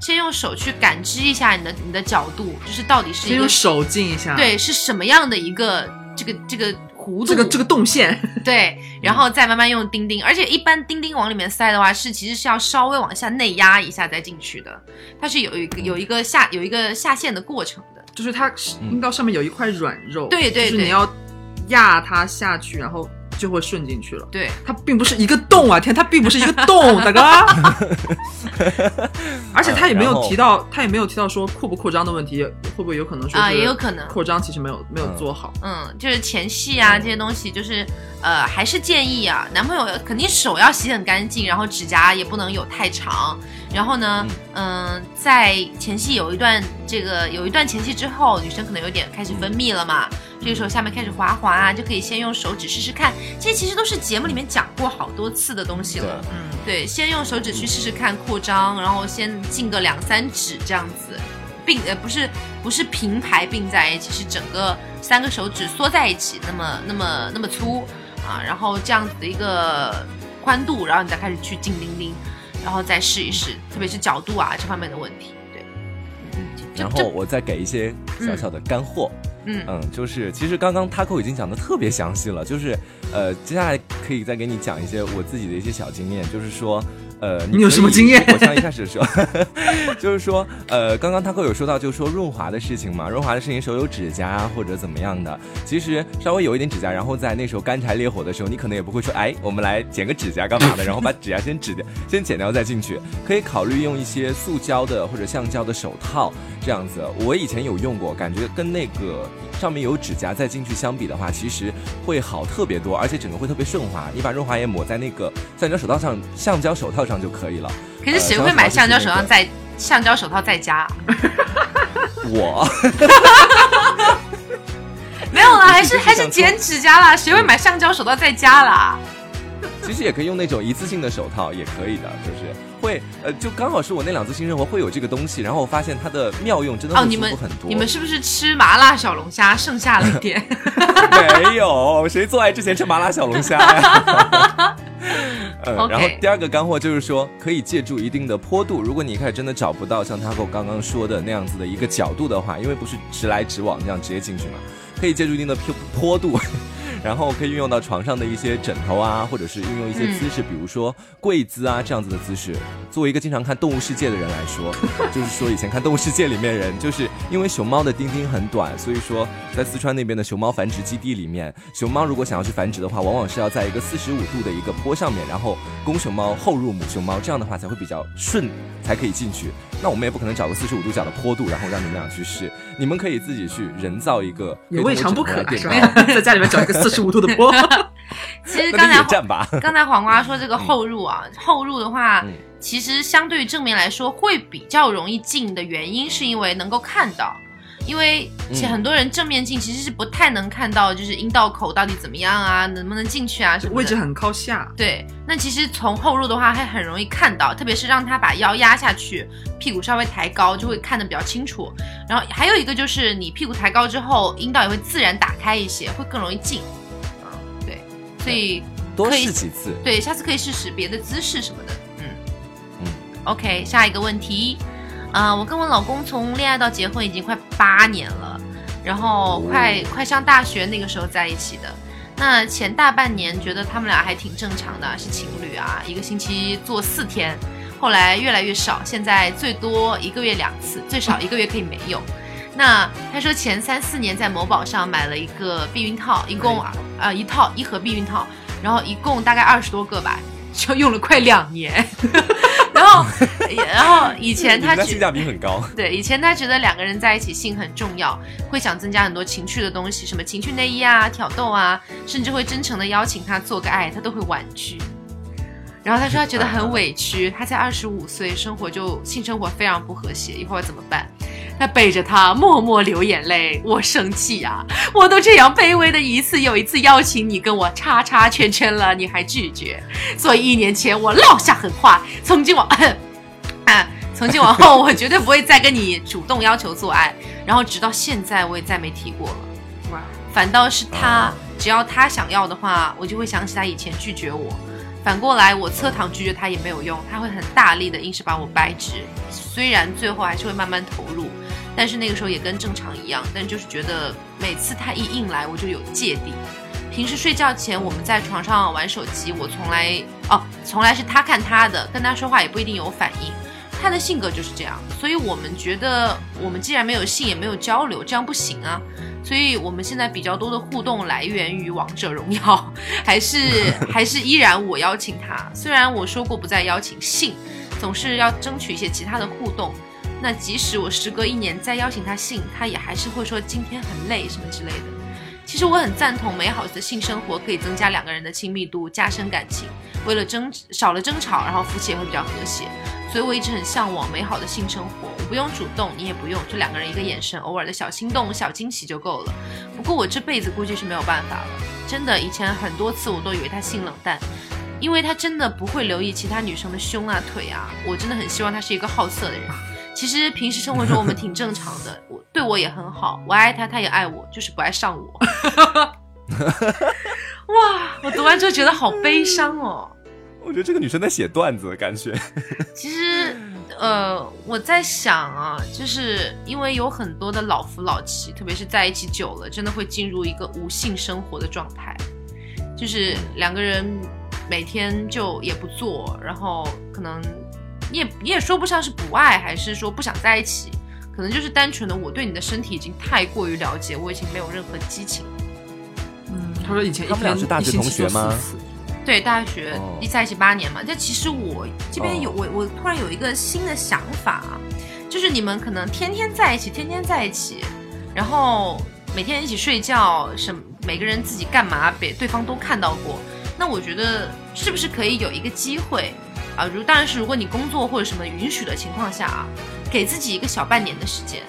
先用手去感知一下你的你的角度，就是到底是先用手进一下，对，是什么样的一个这个这个弧度，这个这个动线，对，然后再慢慢用钉钉，而且一般钉钉往里面塞的话，是其实是要稍微往下内压一下再进去的，它是有一个有一个下有一个下线的过程的，就是它阴道上面有一块软肉，对对，就是你要压它下去，然后。就会顺进去了。对，它并不是一个洞啊，天，它并不是一个洞，大哥。而且他也没有提到，他也没有提到说扩不扩张的问题，会不会有可能说啊，也有可能扩张其实没有没有做好。嗯，就是前戏啊这些东西，就是呃，还是建议啊，男朋友肯定手要洗很干净，然后指甲也不能有太长。然后呢，嗯，在前戏有一段这个有一段前戏之后，女生可能有点开始分泌了嘛。这个时候下面开始滑滑啊，就可以先用手指试试看。这些其实都是节目里面讲过好多次的东西了。嗯，对，先用手指去试试看扩张，然后先进个两三指这样子，并呃不是不是平排并在一起，是整个三个手指缩在一起，那么那么那么粗啊，然后这样子的一个宽度，然后你再开始去进钉钉。然后再试一试，特别是角度啊这方面的问题，对。然后我再给一些小小的干货，嗯嗯，就是其实刚刚 Taco 已经讲的特别详细了，就是呃，接下来可以再给你讲一些我自己的一些小经验，就是说。呃，你有什么经验？我像一开始说，就是说，呃，刚刚他哥有说到，就是说润滑的事情嘛，润滑的事情，手有指甲或者怎么样的，其实稍微有一点指甲，然后在那时候干柴烈火的时候，你可能也不会说，哎，我们来剪个指甲干嘛的，然后把指甲先指掉，先剪掉再进去，可以考虑用一些塑胶的或者橡胶的手套，这样子，我以前有用过，感觉跟那个。上面有指甲再进去相比的话，其实会好特别多，而且整个会特别顺滑。你把润滑液抹在那个橡胶手套上，橡胶手套上就可以了。可是谁会买橡胶手套在橡胶手套在家？我。没有啦，还是还是剪指甲啦？谁会买橡胶手套在家啦？其实也可以用那种一次性的手套，也可以的，就是会呃，就刚好是我那两次性生活会有这个东西，然后我发现它的妙用真的哦，你们很多。你们是不是吃麻辣小龙虾剩下了一点？没有，谁做爱之前吃麻辣小龙虾呀？嗯，然后第二个干货就是说，可以借助一定的坡度，如果你一开始真的找不到像他跟我刚刚说的那样子的一个角度的话，因为不是直来直往这样直接进去嘛，可以借助一定的坡坡度。然后可以运用到床上的一些枕头啊，或者是运用一些姿势，比如说跪姿啊这样子的姿势。作为一个经常看《动物世界》的人来说，就是说以前看《动物世界》里面人，就是因为熊猫的丁丁很短，所以说在四川那边的熊猫繁殖基地里面，熊猫如果想要去繁殖的话，往往是要在一个四十五度的一个坡上面，然后公熊猫后入母熊猫，这样的话才会比较顺，才可以进去。那我们也不可能找个四十五度角的坡度，然后让你们俩去试。你们可以自己去人造一个，也未尝不可是吧？在家里面找一个四十五度的坡。其实刚才 刚才黄瓜说这个后入啊，后入的话，嗯其实相对于正面来说会比较容易进的原因，是因为能够看到。因为其实嗯很多人正面镜其实是不太能看到，就是阴道口到底怎么样啊，能不能进去啊什么的。位置很靠下，对，那其实从后入的话，还很容易看到，特别是让他把腰压下去，屁股稍微抬高，就会看得比较清楚。然后还有一个就是你屁股抬高之后，阴道也会自然打开一些，会更容易进。嗯，对，所以多可以试几次。对，下次可以试试别的姿势什么的。嗯嗯 OK，下一个问题，啊、我跟我老公从恋爱到结婚已经快八年了，然后快、快上大学那个时候在一起的。那前大半年觉得他们俩还挺正常的，是情侣啊，一个星期做四天，后来越来越少，现在最多一个月两次，最少一个月可以没有。那他说前三四年在某宝上买了一个避孕套，一共啊、呃一套一盒避孕套，然后一共大概二十多个吧，就用了快两年。然后，然后以前他性价比很高。对，以前他觉得两个人在一起性很重要，会想增加很多情趣的东西，什么情趣内衣啊、挑逗啊，甚至会真诚的邀请他做个爱，他都会婉拒。然后他说他觉得很委屈，他才二十五岁，生活就性生活非常不和谐，一会儿怎么办？他背着他默默流眼泪，我生气呀、我都这样卑微的一次又一次邀请你跟我叉叉圈圈了，你还拒绝，所以一年前我落下狠话，从今往，啊，从今往后我绝对不会再跟你主动要求做爱，然后直到现在我也再没提过了。哇，反倒是他哦，只要他想要的话，我就会想起他以前拒绝我。反过来，我侧躺拒绝他也没有用，他会很大力的硬是把我掰直。虽然最后还是会慢慢投入，但是那个时候也跟正常一样，但就是觉得每次他一硬来，我就有芥蒂。平时睡觉前我们在床上玩手机，我从来哦，从来是他看他的，跟他说话也不一定有反应。他的性格就是这样，所以我们觉得我们既然没有性也没有交流，这样不行啊。所以我们现在比较多的互动来源于王者荣耀，还是 还是依然我邀请他。虽然我说过不再邀请性，总是要争取一些其他的互动。那即使我时隔一年再邀请他性，他也还是会说今天很累什么之类的。其实我很赞同美好的性生活可以增加两个人的亲密度，加深感情。为了争少了争吵，然后夫妻也会比较和谐。所以我一直很向往美好的性生活。我不用主动，你也不用，就两个人一个眼神，偶尔的小心动、小惊喜就够了。不过我这辈子估计是没有办法了。真的，以前很多次我都以为他性冷淡，因为他真的不会留意其他女生的胸啊、腿啊。我真的很希望他是一个好色的人。其实平时生活中我们挺正常的，我对我也很好，我爱他，他也爱我，就是不爱上我。哇，我读完之后觉得好悲伤哦。我觉得这个女生在写段子，感觉。其实，呃，我在想啊，就是因为有很多的老夫老妻，特别是在一起久了，真的会进入一个无性生活的状态，就是两个人每天就也不做，然后可能你也你也说不上是不爱，还是说不想在一起，可能就是单纯的我对你的身体已经太过于了解，我已经没有任何激情。嗯，他说以前一他们俩是大学同学吗对，大学哦一在一起八年嘛。但其实我这边有、哦我我突然有一个新的想法啊，就是你们可能天天在一起，天天在一起，然后每天一起睡觉，什么每个人自己干嘛，被对方都看到过。那我觉得是不是可以有一个机会啊？如当然是如果你工作或者什么允许的情况下啊，给自己一个小半年的时间，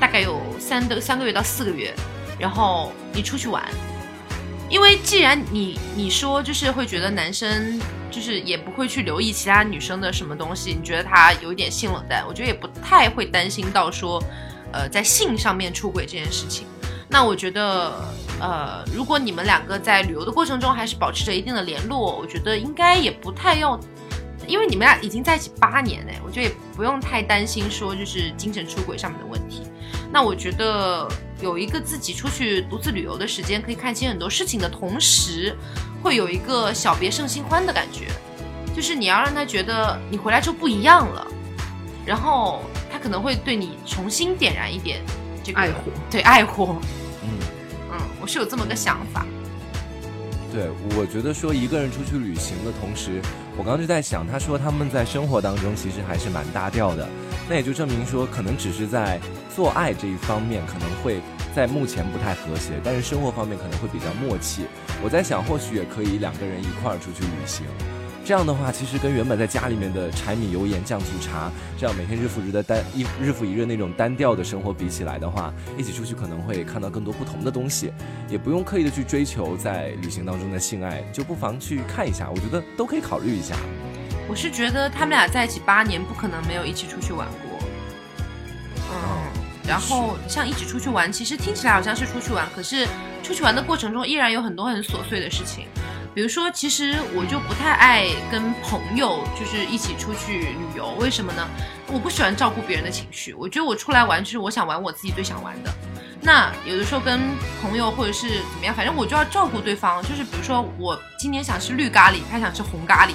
大概有三的三个月到四个月，然后你出去玩。因为既然你你说就是会觉得男生就是也不会去留意其他女生的什么东西，你觉得他有一点性冷淡，我觉得也不太会担心到说，呃，在性上面出轨这件事情。那我觉得，呃，如果你们两个在旅游的过程中还是保持着一定的联络，我觉得应该也不太要，因为你们俩已经在一起八年嘞，我觉得也不用太担心说就是精神出轨上面的问题。那我觉得有一个自己出去独自旅游的时间，可以看清很多事情的同时，会有一个小别胜新欢的感觉，就是你要让他觉得你回来之后不一样了，然后他可能会对你重新点燃一点这个爱火，对爱火，嗯。嗯，我是有这么个想法。对，我觉得说一个人出去旅行的同时，我刚刚就在想，他说他们在生活当中其实还是蛮搭调的，那也就证明说，可能只是在做爱这一方面可能会在目前不太和谐，但是生活方面可能会比较默契。我在想，或许也可以两个人一块儿出去旅行。这样的话，其实跟原本在家里面的柴米油盐酱醋茶，这样每天日复一日的单一日复一日那种单调的生活比起来的话，一起出去可能会看到更多不同的东西，也不用刻意的去追求在旅行当中的性爱，就不妨去看一下，我觉得都可以考虑一下。我是觉得他们俩在一起八年，不可能没有一起出去玩过。嗯，然后像一起出去玩，其实听起来好像是出去玩，可是出去玩的过程中依然有很多很琐碎的事情。比如说，其实我就不太爱跟朋友就是一起出去旅游，为什么呢？我不喜欢照顾别人的情绪，我觉得我出来玩就是我想玩我自己最想玩的。那有的时候跟朋友或者是怎么样，反正我就要照顾对方。就是比如说我今天想吃绿咖喱，他想吃红咖喱，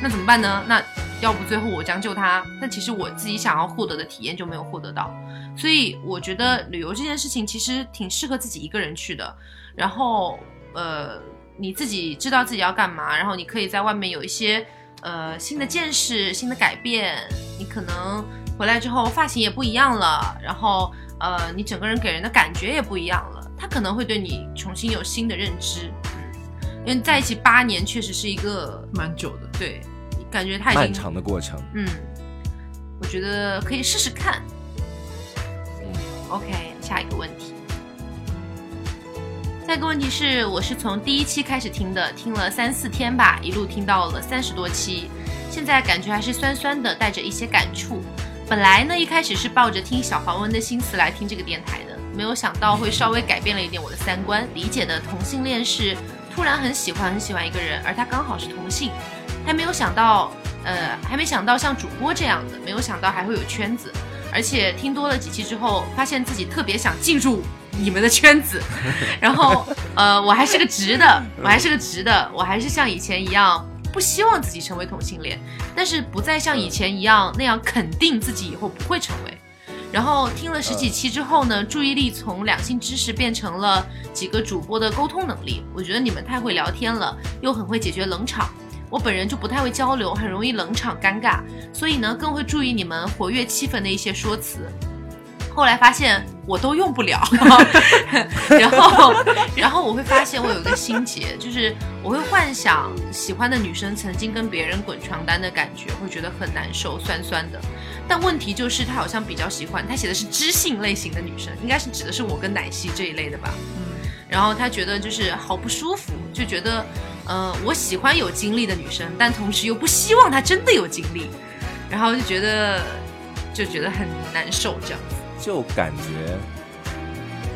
那怎么办呢？那要不最后我将就他，那其实我自己想要获得的体验就没有获得到。所以我觉得旅游这件事情其实挺适合自己一个人去的。然后呃。你自己知道自己要干嘛，然后你可以在外面有一些呃新的见识、新的改变。你可能回来之后发型也不一样了，然后呃你整个人给人的感觉也不一样了。他可能会对你重新有新的认知，嗯，因为在一起八年确实是一个蛮久的，对，感觉他已经漫长的过程。嗯，我觉得可以试试看。嗯，OK，下一个问题。下一个问题是，我是从第一期开始听的，听了三四天吧，一路听到了三十多期，现在感觉还是酸酸的，带着一些感触。本来呢，一开始是抱着听小黄文的心思来听这个电台的，没有想到会稍微改变了一点我的三观，理解的同性恋是突然很喜欢很喜欢一个人，而他刚好是同性，还没有想到，呃，还没想到像主播这样的，没有想到还会有圈子，而且听多了几期之后，发现自己特别想进入。你们的圈子，然后呃，我还是个直的，我还是个直的，我还是像以前一样不希望自己成为同性恋，但是不再像以前一样那样肯定自己以后不会成为。然后听了十几期之后呢，注意力从两性知识变成了几个主播的沟通能力。我觉得你们太会聊天了，又很会解决冷场。我本人就不太会交流，很容易冷场尴尬，所以呢，更会注意你们活跃气氛的一些说辞。后来发现我都用不了，然后，然后我会发现我有一个心结，就是我会幻想喜欢的女生曾经跟别人滚床单的感觉，会觉得很难受，酸酸的。但问题就是他好像比较喜欢，他写的是知性类型的女生，应该是指的是我跟奶昔这一类的吧。嗯，然后他觉得就是好不舒服，就觉得，呃，我喜欢有经历的女生，但同时又不希望她真的有经历，然后就觉得就觉得很难受这样子。就感觉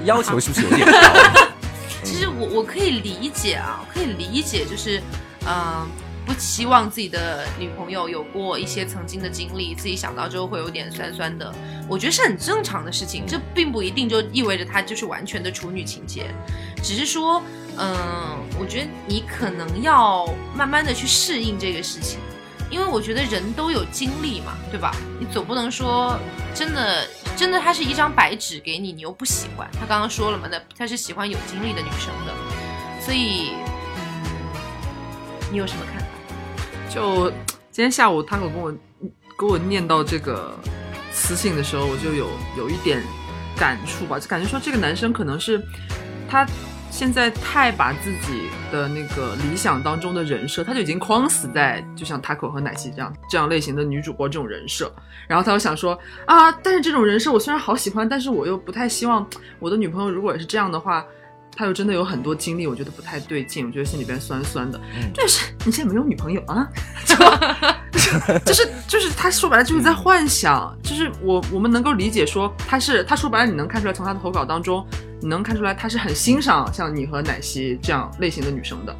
要求是不是有点高？其实我我可以理解啊，我可以理解，就是嗯，不期望自己的女朋友有过一些曾经的经历，自己想到之后会有点酸酸的。我觉得是很正常的事情，这并不一定就意味着她就是完全的处女情节，只是说，嗯，我觉得你可能要慢慢的去适应这个事情。因为我觉得人都有经历嘛，对吧？你总不能说真的，真的他是一张白纸给你，你又不喜欢。他刚刚说了嘛，那他是喜欢有经历的女生的，所以，嗯，你有什么看法？就今天下午他给我给我念到这个私信的时候，我就有有一点感触吧，就感觉说这个男生可能是他。现在太把自己的那个理想当中的人设，他就已经框死在就像 Taco 和奶昔这样这样类型的女主播这种人设，然后他又想说啊，但是这种人设我虽然好喜欢，但是我又不太希望我的女朋友如果是这样的话，他又真的有很多经历，我觉得不太对劲，我觉得心里边酸酸的。但是你现在没有女朋友啊？就是就是他说白了就是在幻想，就是我我们能够理解说他是他说白了你能看出来从他的投稿当中。你能看出来，他是很欣赏像你和奶昔这样类型的女生的，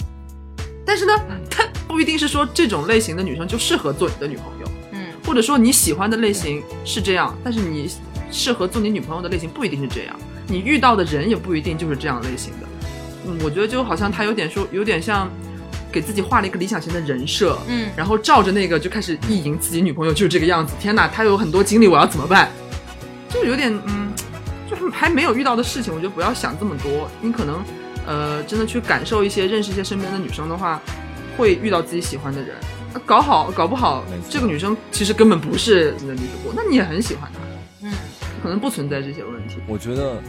但是呢，他不一定是说这种类型的女生就适合做你的女朋友，嗯，或者说你喜欢的类型是这样，但是你适合做你女朋友的类型不一定是这样，你遇到的人也不一定就是这样类型的。嗯，我觉得就好像他有点说，有点像给自己画了一个理想型的人设，嗯然后照着那个就开始意淫自己女朋友，就是这个样子。天哪，他有很多经历，我要怎么办？就有点嗯，就是还没有遇到的事情，我觉得不要想这么多。你可能呃，真的去感受一些，认识一些身边的女生的话，会遇到自己喜欢的人。搞好搞不好，这个女生其实根本不是你的女主播，那你也很喜欢她，嗯，可能不存在这些问题。我觉得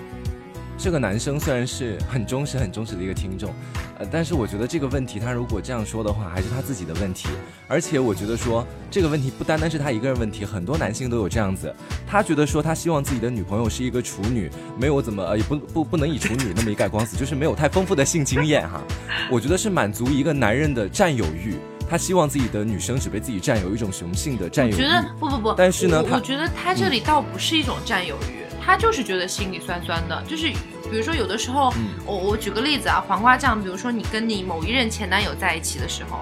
这个男生虽然是很忠实、很忠实的一个听众，呃，但是我觉得这个问题他如果这样说的话，还是他自己的问题。而且我觉得说这个问题不单单是他一个人问题，很多男性都有这样子。他觉得说他希望自己的女朋友是一个处女，没有怎么呃也不不不能以处女那么一概光死，就是没有太丰富的性经验哈。我觉得是满足一个男人的占有欲。他希望自己的女生只被自己占有，一种雄性的占有欲。我觉得不不不，但是呢我觉得他这里倒不是一种占有欲，他就是觉得心里酸酸的。就是比如说有的时候，嗯我我举个例子啊，黄瓜酱，比如说你跟你某一任前男友在一起的时候，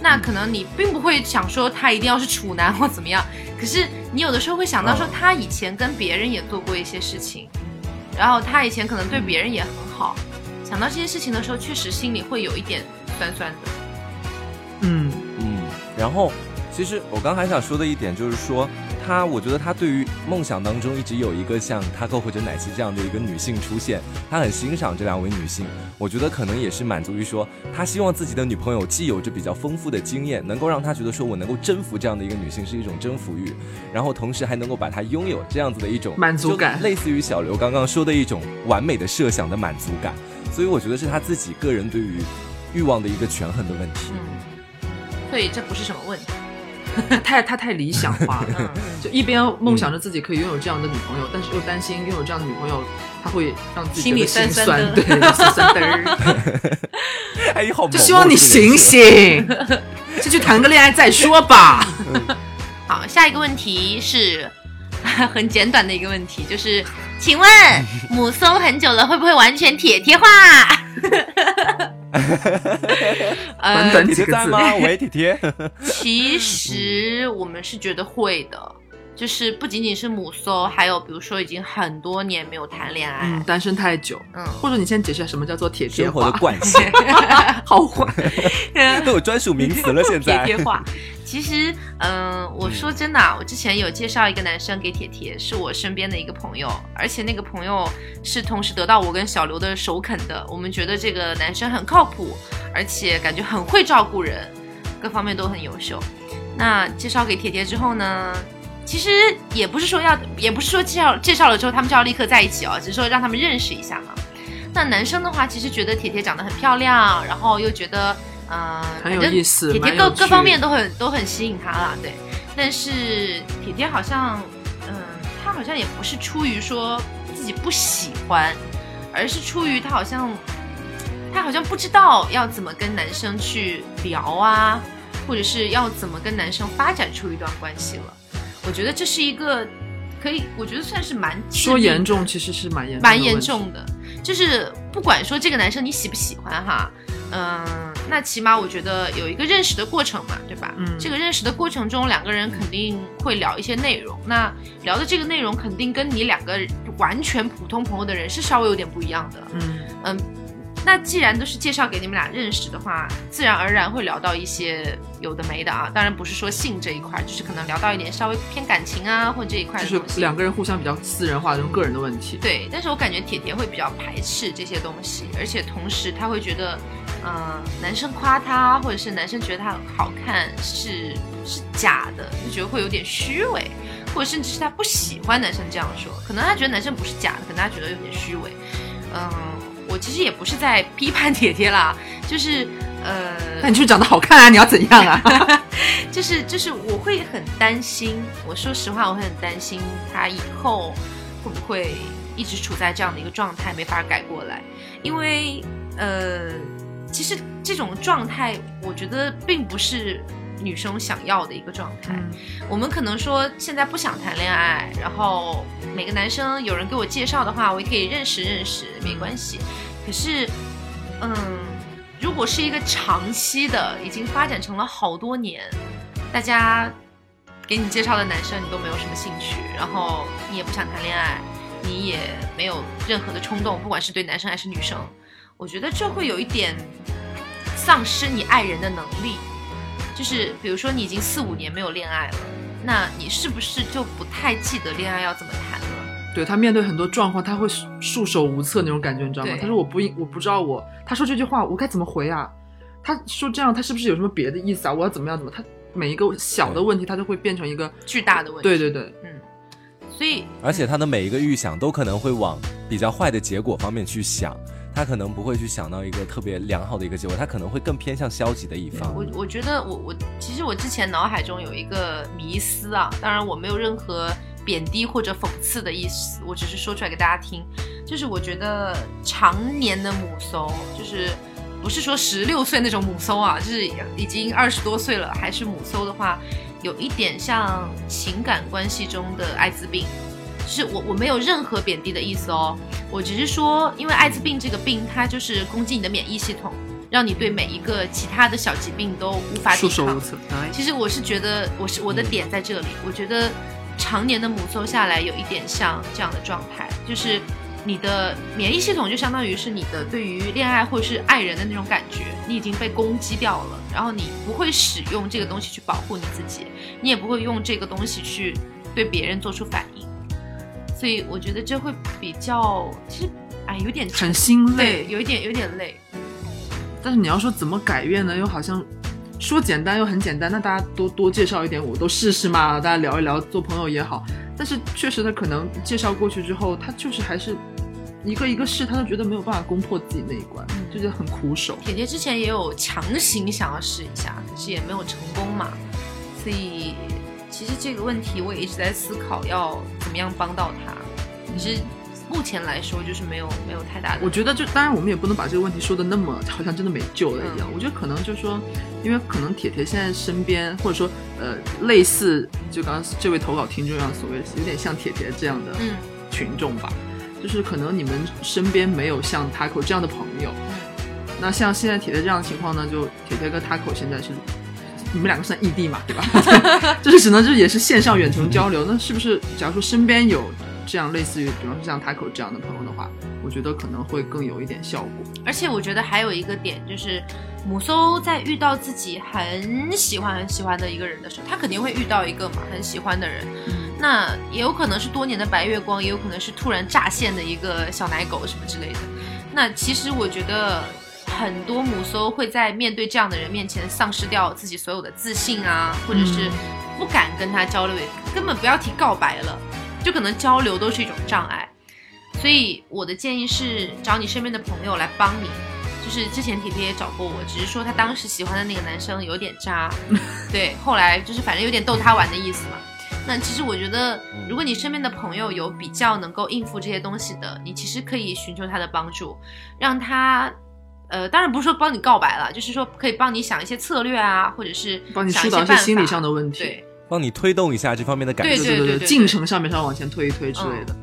那可能你并不会想说他一定要是处男或怎么样，可是你有的时候会想到说嗯他以前跟别人也做过一些事情，然后他以前可能对别人也很好，想到这些事情的时候，确实心里会有一点酸酸的。嗯，嗯，然后其实我刚还想说的一点就是说，他我觉得他对于梦想当中一直有一个像他购或者奶昔这样的一个女性出现，他很欣赏这两位女性。我觉得可能也是满足于说，他希望自己的女朋友既有着比较丰富的经验，能够让他觉得说我能够征服这样的一个女性是一种征服欲，然后同时还能够把她拥有这样子的一种满足感类似于小刘刚刚说的一种完美的设想的满足感。所以我觉得是他自己个人对于欲望的一个权衡的问题。嗯，所以这不是什么问题。他 太他太理想化了。嗯，就一边梦想着自己可以拥有这样的女朋友，但是又担心拥有这样的女朋友，他会让自己心里觉得心酸酸的对，酸酸的儿。哎，好就希望你醒醒，先去谈个恋爱再说吧。好，下一个问题是很简短的一个问题，就是，请问母搜很久了，会不会完全铁贴化？呃，短短铁几个字铁在吗？喂，铁铁。其实我们是觉得会的，就是不仅仅是母搜，还有比如说已经很多年没有谈恋爱，嗯，单身太久，嗯，或者你先解释下什么叫做铁贴生活的化？惯性 好坏。都有专属名词了，现在铁在。贴化。其实，嗯、我说真的啊，我之前有介绍一个男生给铁铁，是我身边的一个朋友，而且那个朋友是同时得到我跟小刘的首肯的。我们觉得这个男生很靠谱，而且感觉很会照顾人，各方面都很优秀。那介绍给铁铁之后呢，其实也不是说要，也不是说介绍介绍了之后他们就要立刻在一起哦，只是说让他们认识一下嘛。那男生的话，其实觉得铁铁长得很漂亮，然后又觉得，嗯、很有意思铁铁各各方面都很都很吸引他啦，对。但是铁铁好像，嗯，他好像也不是出于说自己不喜欢，而是出于他好像，他好像不知道要怎么跟男生去聊啊，或者是要怎么跟男生发展出一段关系了。我觉得这是一个可以，我觉得算是蛮说严重，其实是蛮严蛮严重的，就是不管说这个男生你喜不喜欢哈，嗯、那起码我觉得有一个认识的过程嘛，对吧？嗯这个认识的过程中，两个人肯定会聊一些内容，那聊的这个内容肯定跟你两个完全普通朋友的人是稍微有点不一样的。嗯，嗯，那既然都是介绍给你们俩认识的话，自然而然会聊到一些有的没的啊。当然不是说性这一块儿，就是可能聊到一点稍微偏感情啊或这一块就是。两个人互相比较私人化的这种个人的问题。对，但是我感觉铁铁会比较排斥这些东西，而且同时他会觉得，呃，男生夸他，或者是男生觉得他好看是是假的，就觉得会有点虚伪，或者甚至是他不喜欢男生这样说，可能他觉得男生不是假的，可能他觉得有点虚伪。嗯、我其实也不是在批判姐姐啦，就是呃，那你就是长得好看啊，你要怎样啊？就是就是我会很担心，我说实话，我会很担心他以后会不会一直处在这样的一个状态，没法改过来。因为呃，其实这种状态，我觉得并不是女生想要的一个状态。嗯我们可能说现在不想谈恋爱，然后每个男生有人给我介绍的话，我也可以认识认识，没关系。可是，嗯，如果是一个长期的，已经发展成了好多年，大家给你介绍的男生你都没有什么兴趣，然后你也不想谈恋爱，你也没有任何的冲动，不管是对男生还是女生，我觉得这会有一点丧失你爱人的能力。就是比如说你已经四五年没有恋爱了，那你是不是就不太记得恋爱要怎么谈了？对他面对很多状况，他会束束手无策那种感觉，你知道吗？他说我不应，我不知道我，他说这句话我该怎么回啊？他说这样，他是不是有什么别的意思啊？我要怎么样怎么？他每一个小的问题，他都会变成一个，巨大的问题。对对对，嗯，所以而且他的每一个预想都可能会往比较坏的结果方面去想，他可能不会去想到一个特别良好的一个结果，他可能会更偏向消极的一方。我我觉得我我其实我之前脑海中有一个迷思啊，当然我没有任何贬低或者讽刺的意思，我只是说出来给大家听，就是我觉得常年的母搜，就是不是说十六岁那种母搜啊，就是已经二十多岁了还是母搜的话，有一点像情感关系中的艾滋病。就是我我没有任何贬低的意思哦，我只是说，因为艾滋病这个病，它就是攻击你的免疫系统，让你对每一个其他的小疾病都无法抵抗其实我是觉得，我是我的点在这里，我觉得常年的母搜下来，有一点像这样的状态，就是你的免疫系统就相当于是你的对于恋爱或者是爱人的那种感觉，你已经被攻击掉了，然后你不会使用这个东西去保护你自己，你也不会用这个东西去对别人做出反应，所以我觉得这会比较，其实哎有点很心累，累。有一点有点累。但是你要说怎么改变呢？又好像说简单又很简单。那大家多多介绍一点，我都试试嘛，大家聊一聊，做朋友也好。但是确实，他可能介绍过去之后，他就是还是一个一个试，他都觉得没有办法攻破自己那一关，就觉得很苦手。铁铁之前也有强行想要试一下，可是也没有成功嘛，所以其实这个问题我也一直在思考要怎么样帮到他。你是目前来说就是没有没有太大的，我觉得就当然我们也不能把这个问题说的那么好像真的没救了一样。我觉得可能就是说，因为可能铁铁现在身边或者说呃类似就刚刚这位投稿听众一样，所谓有点像铁铁这样的嗯群众吧，就是可能你们身边没有像 Taco 这样的朋友。那像现在铁铁这样的情况呢，就铁铁跟 Taco 现在是你们两个算异地嘛，对吧？就是只能就是也是线上远程交流。那是不是假如说身边有这样类似于，比方说像 Taco 这样的朋友的话，我觉得可能会更有一点效果。而且我觉得还有一个点就是，母搜在遇到自己很喜欢很喜欢的一个人的时候，他肯定会遇到一个嘛很喜欢的人，那也有可能是多年的白月光，也有可能是突然乍现的一个小奶狗什么之类的。那其实我觉得很多母搜会在面对这样的人面前丧失掉自己所有的自信啊，或者是不敢跟他交流，也根本不要提告白了，就可能交流都是一种障碍。所以我的建议是找你身边的朋友来帮你。就是之前铁铁也找过我，只是说他当时喜欢的那个男生有点渣，对，后来就是反正有点逗他玩的意思嘛。那其实我觉得，如果你身边的朋友有比较能够应付这些东西的，你其实可以寻求他的帮助，让他，呃，当然不是说帮你告白了，就是说可以帮你想一些策略啊，或者是帮你疏导一些心理上的问题，对，帮你推动一下这方面的感对受。对对对对进程上面上往前推一推之类的。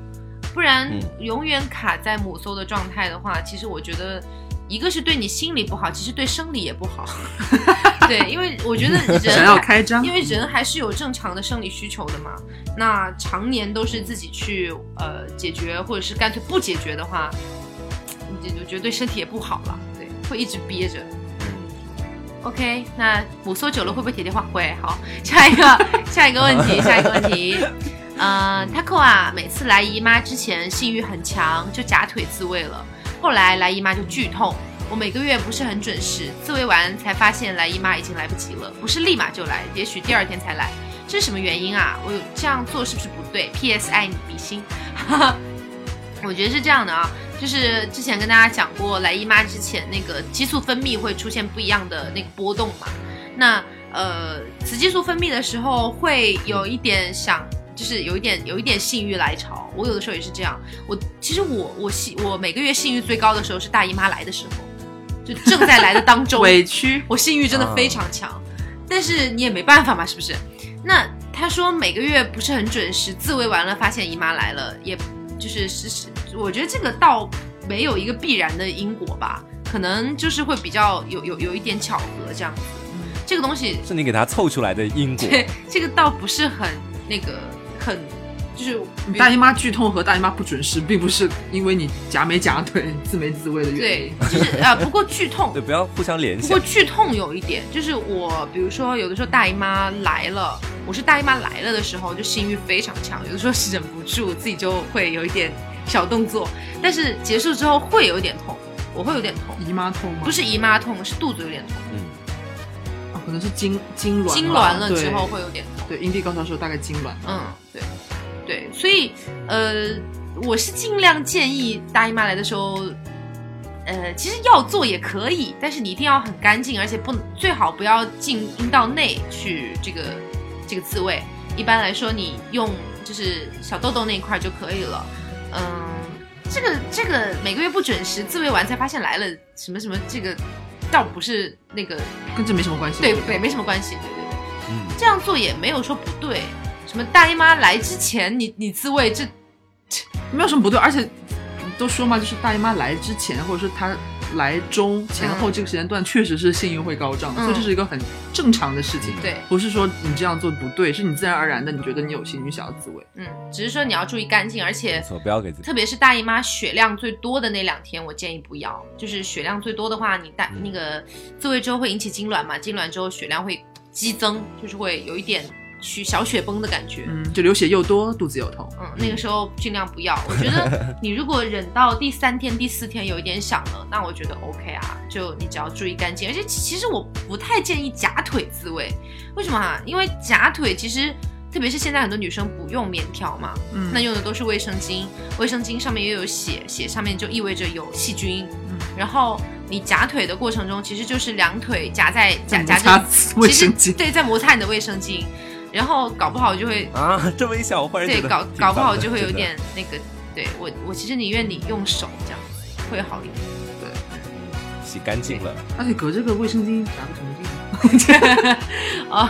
不然嗯永远卡在母搜的状态的话，其实我觉得一个是对你心理不好，其实对生理也不好。对，因为我觉得人 想要开张，因为人还是有正常的生理需求的嘛。那常年都是自己去呃解决，或者是干脆不解决的话，你就觉得对身体也不好了，对，会一直憋着。OK，那母搜久了会不会铁电话会？好，下一个下一个问题，下一个问题。呃，Taco 啊，每次来姨妈之前性欲很强，就假腿自慰了。后来来姨妈就剧痛，我每个月不是很准时，自慰完才发现来姨妈已经来不及了，不是立马就来，也许第二天才来，这是什么原因啊？我有这样做是不是不对？P.S. 爱你比心，哈哈，我觉得是这样的啊，就是之前跟大家讲过，来姨妈之前那个激素分泌会出现不一样的那个波动嘛，那呃，雌激素分泌的时候会有一点想。就是有一点有一点性欲来潮，我有的时候也是这样。我其实我我性我每个月性欲最高的时候是大姨妈来的时候，就正在来的当中。委屈，我性欲真的非常强，但是你也没办法嘛，是不是？那他说每个月不是很准时，自慰完了发现姨妈来了，也就是是是，我觉得这个倒没有一个必然的因果吧，可能就是会比较有有有一点巧合这样子。这个东西是你给他凑出来的因果。对，这个倒不是很那个很就是大姨妈剧痛和大姨妈不准时，并不是因为你夹没夹腿、自没自慰的原因对。，就是呃，不过剧痛对，不要互相联系不过。剧痛有一点，就是我比如说有的时候大姨妈来了，我是大姨妈来了的时候就性欲非常强，有的时候是忍不住自己就会有一点小动作，但是结束之后会有一点痛，我会有点痛，姨妈痛吗？不是姨妈痛，是肚子有点痛，嗯，啊，可能是痉痉挛痉挛了之后会有点痛。对，对阴蒂高潮时候大概痉挛。嗯，对，对，所以呃，我是尽量建议大姨妈来的时候，呃，其实要做也可以，但是你一定要很干净，而且不最好不要进阴道内去这个这个自慰。一般来说，你用就是小痘痘那一块就可以了。嗯，这个这个每个月不准时自慰完才发现来了什么什么，这个倒不是那个跟这没什么关系。对对，没什么关系，对对对。嗯，这样做也没有说不对。什么大姨妈来之前你你自慰，这没有什么不对，而且都说嘛，就是大姨妈来之前，或者说她来中前后这个时间段，确实是性欲会高涨，嗯所以这是一个很正常的事情。对，不是说你这样做不对，是你自然而然的，你觉得你有性欲想要自慰。嗯，只是说你要注意干净，而且，不要给自己特别是大姨妈血量最多的那两天，我建议不要。就是血量最多的话，你大那个自慰之后会引起痉挛嘛，痉挛之后血量会激增，就是会有一点去小雪崩的感觉。嗯，就流血又多，肚子又痛。嗯，那个时候尽量不要。我觉得 你如果忍到第三天、第四天有一点响了，那我觉得 OK 啊，就你只要注意干净。而且其实我不太建议夹腿自慰，为什么啊？因为夹腿其实。特别是现在很多女生不用棉条嘛，嗯那用的都是卫生巾，卫生巾上面又有血，血上面就意味着有细菌。嗯然后你夹腿的过程中，其实就是两腿夹在夹夹着卫生巾。其实对，在摩擦你的卫生巾，然后搞不好就会啊，这么一想，我忽然觉对，搞搞不好就会有点那个，对我我其实宁愿你用手这样会好一点。对洗干净了，而且隔这个卫生巾打个什么地方？哦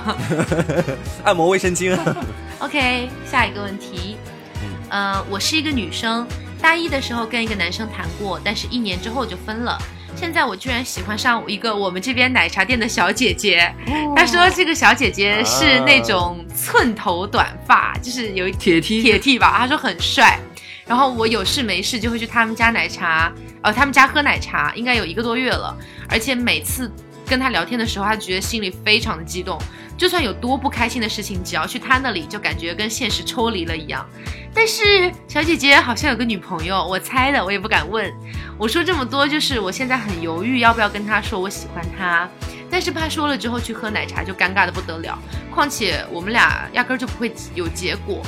按摩卫生巾啊。OK，下一个问题，嗯呃，我是一个女生，大一的时候跟一个男生谈过，但是一年之后就分了。现在我居然喜欢上一个我们这边奶茶店的小姐姐，她说这个小姐姐是那种寸头短发，就是有一铁剃铁 T 吧，她说很帅。然后我有事没事就会去他们家奶茶，呃，他们家喝奶茶，应该有一个多月了。而且每次跟他聊天的时候，他觉得心里非常的激动，就算有多不开心的事情，只要去他那里，就感觉跟现实抽离了一样。但是小姐姐好像有个女朋友，我猜的，我也不敢问。我说这么多，就是我现在很犹豫要不要跟他说我喜欢他，但是怕说了之后去喝奶茶就尴尬的不得了。况且我们俩压根儿就不会有结果。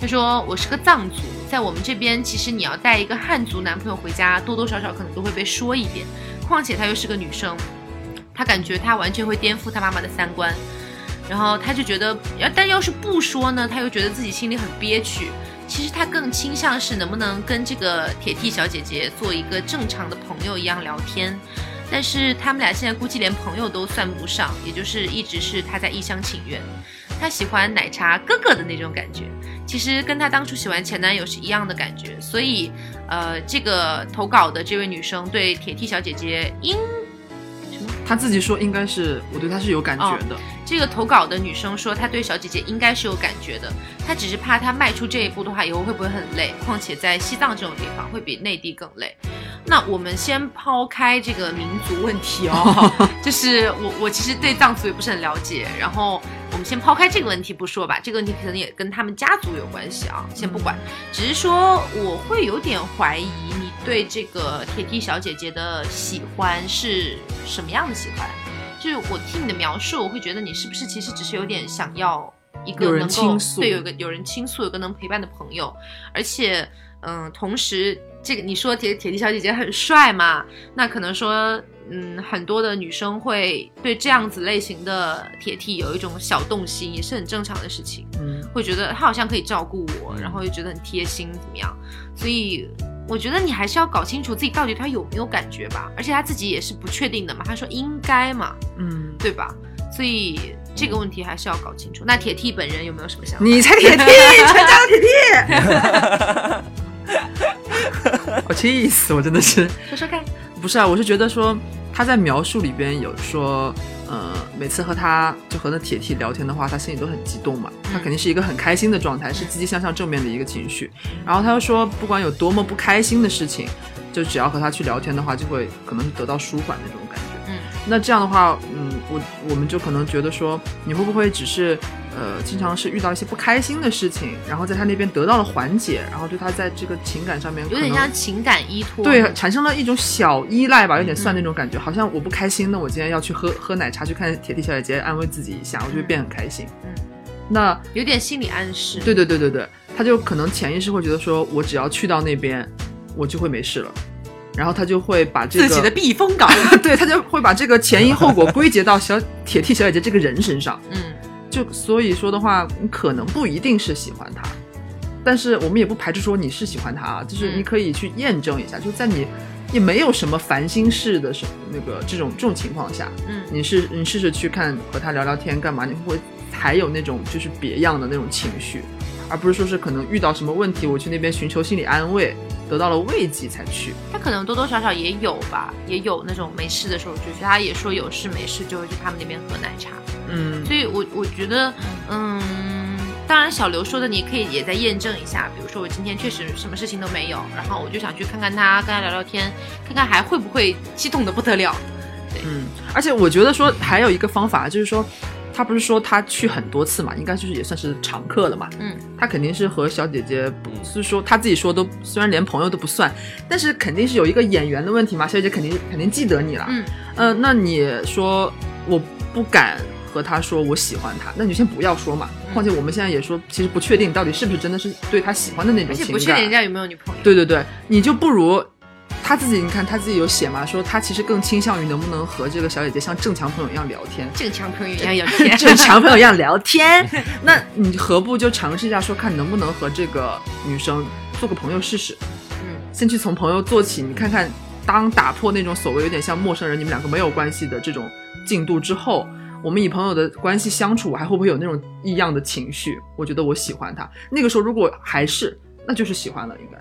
他说我是个藏族，在我们这边，其实你要带一个汉族男朋友回家，多多少少可能都会被说一遍。况且她又是个女生，她感觉她完全会颠覆她妈妈的三观。然后她就觉得，要但要是不说呢，她又觉得自己心里很憋屈。其实她更倾向是能不能跟这个铁 T 小姐姐做一个正常的朋友一样聊天。但是他们俩现在估计连朋友都算不上，也就是一直是她在一厢情愿。她喜欢奶茶哥哥的那种感觉，其实跟她当初喜欢前男友是一样的感觉。所以，呃，这个投稿的这位女生对铁 T 小姐姐应他自己说应该是我对他是有感觉的。这个投稿的女生说，她对小姐姐应该是有感觉的，她只是怕她迈出这一步的话，以后会不会很累？况且在西藏这种地方会比内地更累。那我们先抛开这个民族问题哦，就是我我其实对藏族也不是很了解，然后我们先抛开这个问题不说吧，这个问题可能也跟他们家族有关系啊，先不管，只是说我会有点怀疑你对这个铁 T 小姐姐的喜欢是什么样的喜欢？就是我听你的描述，我会觉得你是不是其实只是有点想要一个能够对有个有人倾诉，有个能陪伴的朋友，而且嗯，同时这个你说铁铁弟小姐姐很帅嘛，那可能说嗯，很多的女生会对这样子类型的铁 T 有一种小动心，也是很正常的事情。嗯，会觉得他好像可以照顾我，嗯然后又觉得很贴心，怎么样？所以我觉得你还是要搞清楚自己到底他有没有感觉吧。而且他自己也是不确定的嘛，他说应该嘛，嗯，对吧？所以这个问题还是要搞清楚。那铁 T 本人有没有什么想法？你才铁 T，全 家都铁 T，我气死我，真的是。说说看。不是啊，我是觉得说他在描述里边有说，呃，每次和他就和那铁 T 聊天的话，他心里都很激动嘛，他嗯肯定是一个很开心的状态，是积极向上、正面的一个情绪。然后他又说，不管有多么不开心的事情，就只要和他去聊天的话，就会可能是得到舒缓那种感觉。嗯，那这样的话，嗯，我我们就可能觉得说，你会不会只是呃，经常是遇到一些不开心的事情，然后在他那边得到了缓解，然后对他在这个情感上面有点像情感依托。对，产生了一种小依赖吧，有点嗯算那种感觉，好像我不开心，那我今天要去喝喝奶茶，去看铁蹄小姐姐，安慰自己一下，我就会变很开心。嗯，那有点心理暗示。对对对对对，他就可能潜意识会觉得说，我只要去到那边，我就会没事了，然后他就会把这个自己的避风港。对他就会把这个前因后果归结到小铁 T 小姐姐这个人身上。嗯就所以说的话，你可能不一定是喜欢他，但是我们也不排除说你是喜欢他啊，就是嗯你可以去验证一下，就在你也没有什么烦心事的时那个这种这种情况下，嗯。你试你试试去看和他聊聊天干嘛，你会不会还有那种就是别样的那种情绪，而不是说是可能遇到什么问题，我去那边寻求心理安慰，得到了慰藉才去。他可能多多少少也有吧，也有那种没事的时候就去。他也说有事没事就会去他们那边喝奶茶。嗯，所以我我觉得，嗯，当然小刘说的你可以也再验证一下，比如说我今天确实什么事情都没有，然后我就想去看看他，跟他聊聊天，看看还会不会激动的不得了。对嗯，而且我觉得说还有一个方法，就是说，他不是说他去很多次嘛，应该就是也算是常客了嘛。嗯，他肯定是和小姐姐不，是说他自己说都虽然连朋友都不算，但是肯定是有一个眼缘的问题嘛。小姐姐肯定肯定记得你了。嗯，呃，那你说我不敢和他说我喜欢他，那你就先不要说嘛。嗯况且我们现在也说，其实不确定到底是不是真的是对他喜欢的那种。不确定人家有没有女朋友。对对对，你就不如他自己，你看他自己有写嘛，说他其实更倾向于能不能和这个小姐姐像正常朋友一样聊天，正常朋友一样聊天。正常朋友一样聊天。那你何不就尝试一下，说看能不能和这个女生做个朋友试试？嗯先去从朋友做起，你看看，当打破那种所谓有点像陌生人，你们两个没有关系的这种进度之后，我们以朋友的关系相处，还会不会有那种异样的情绪？我觉得我喜欢他，那个时候如果还是，那就是喜欢了，应该。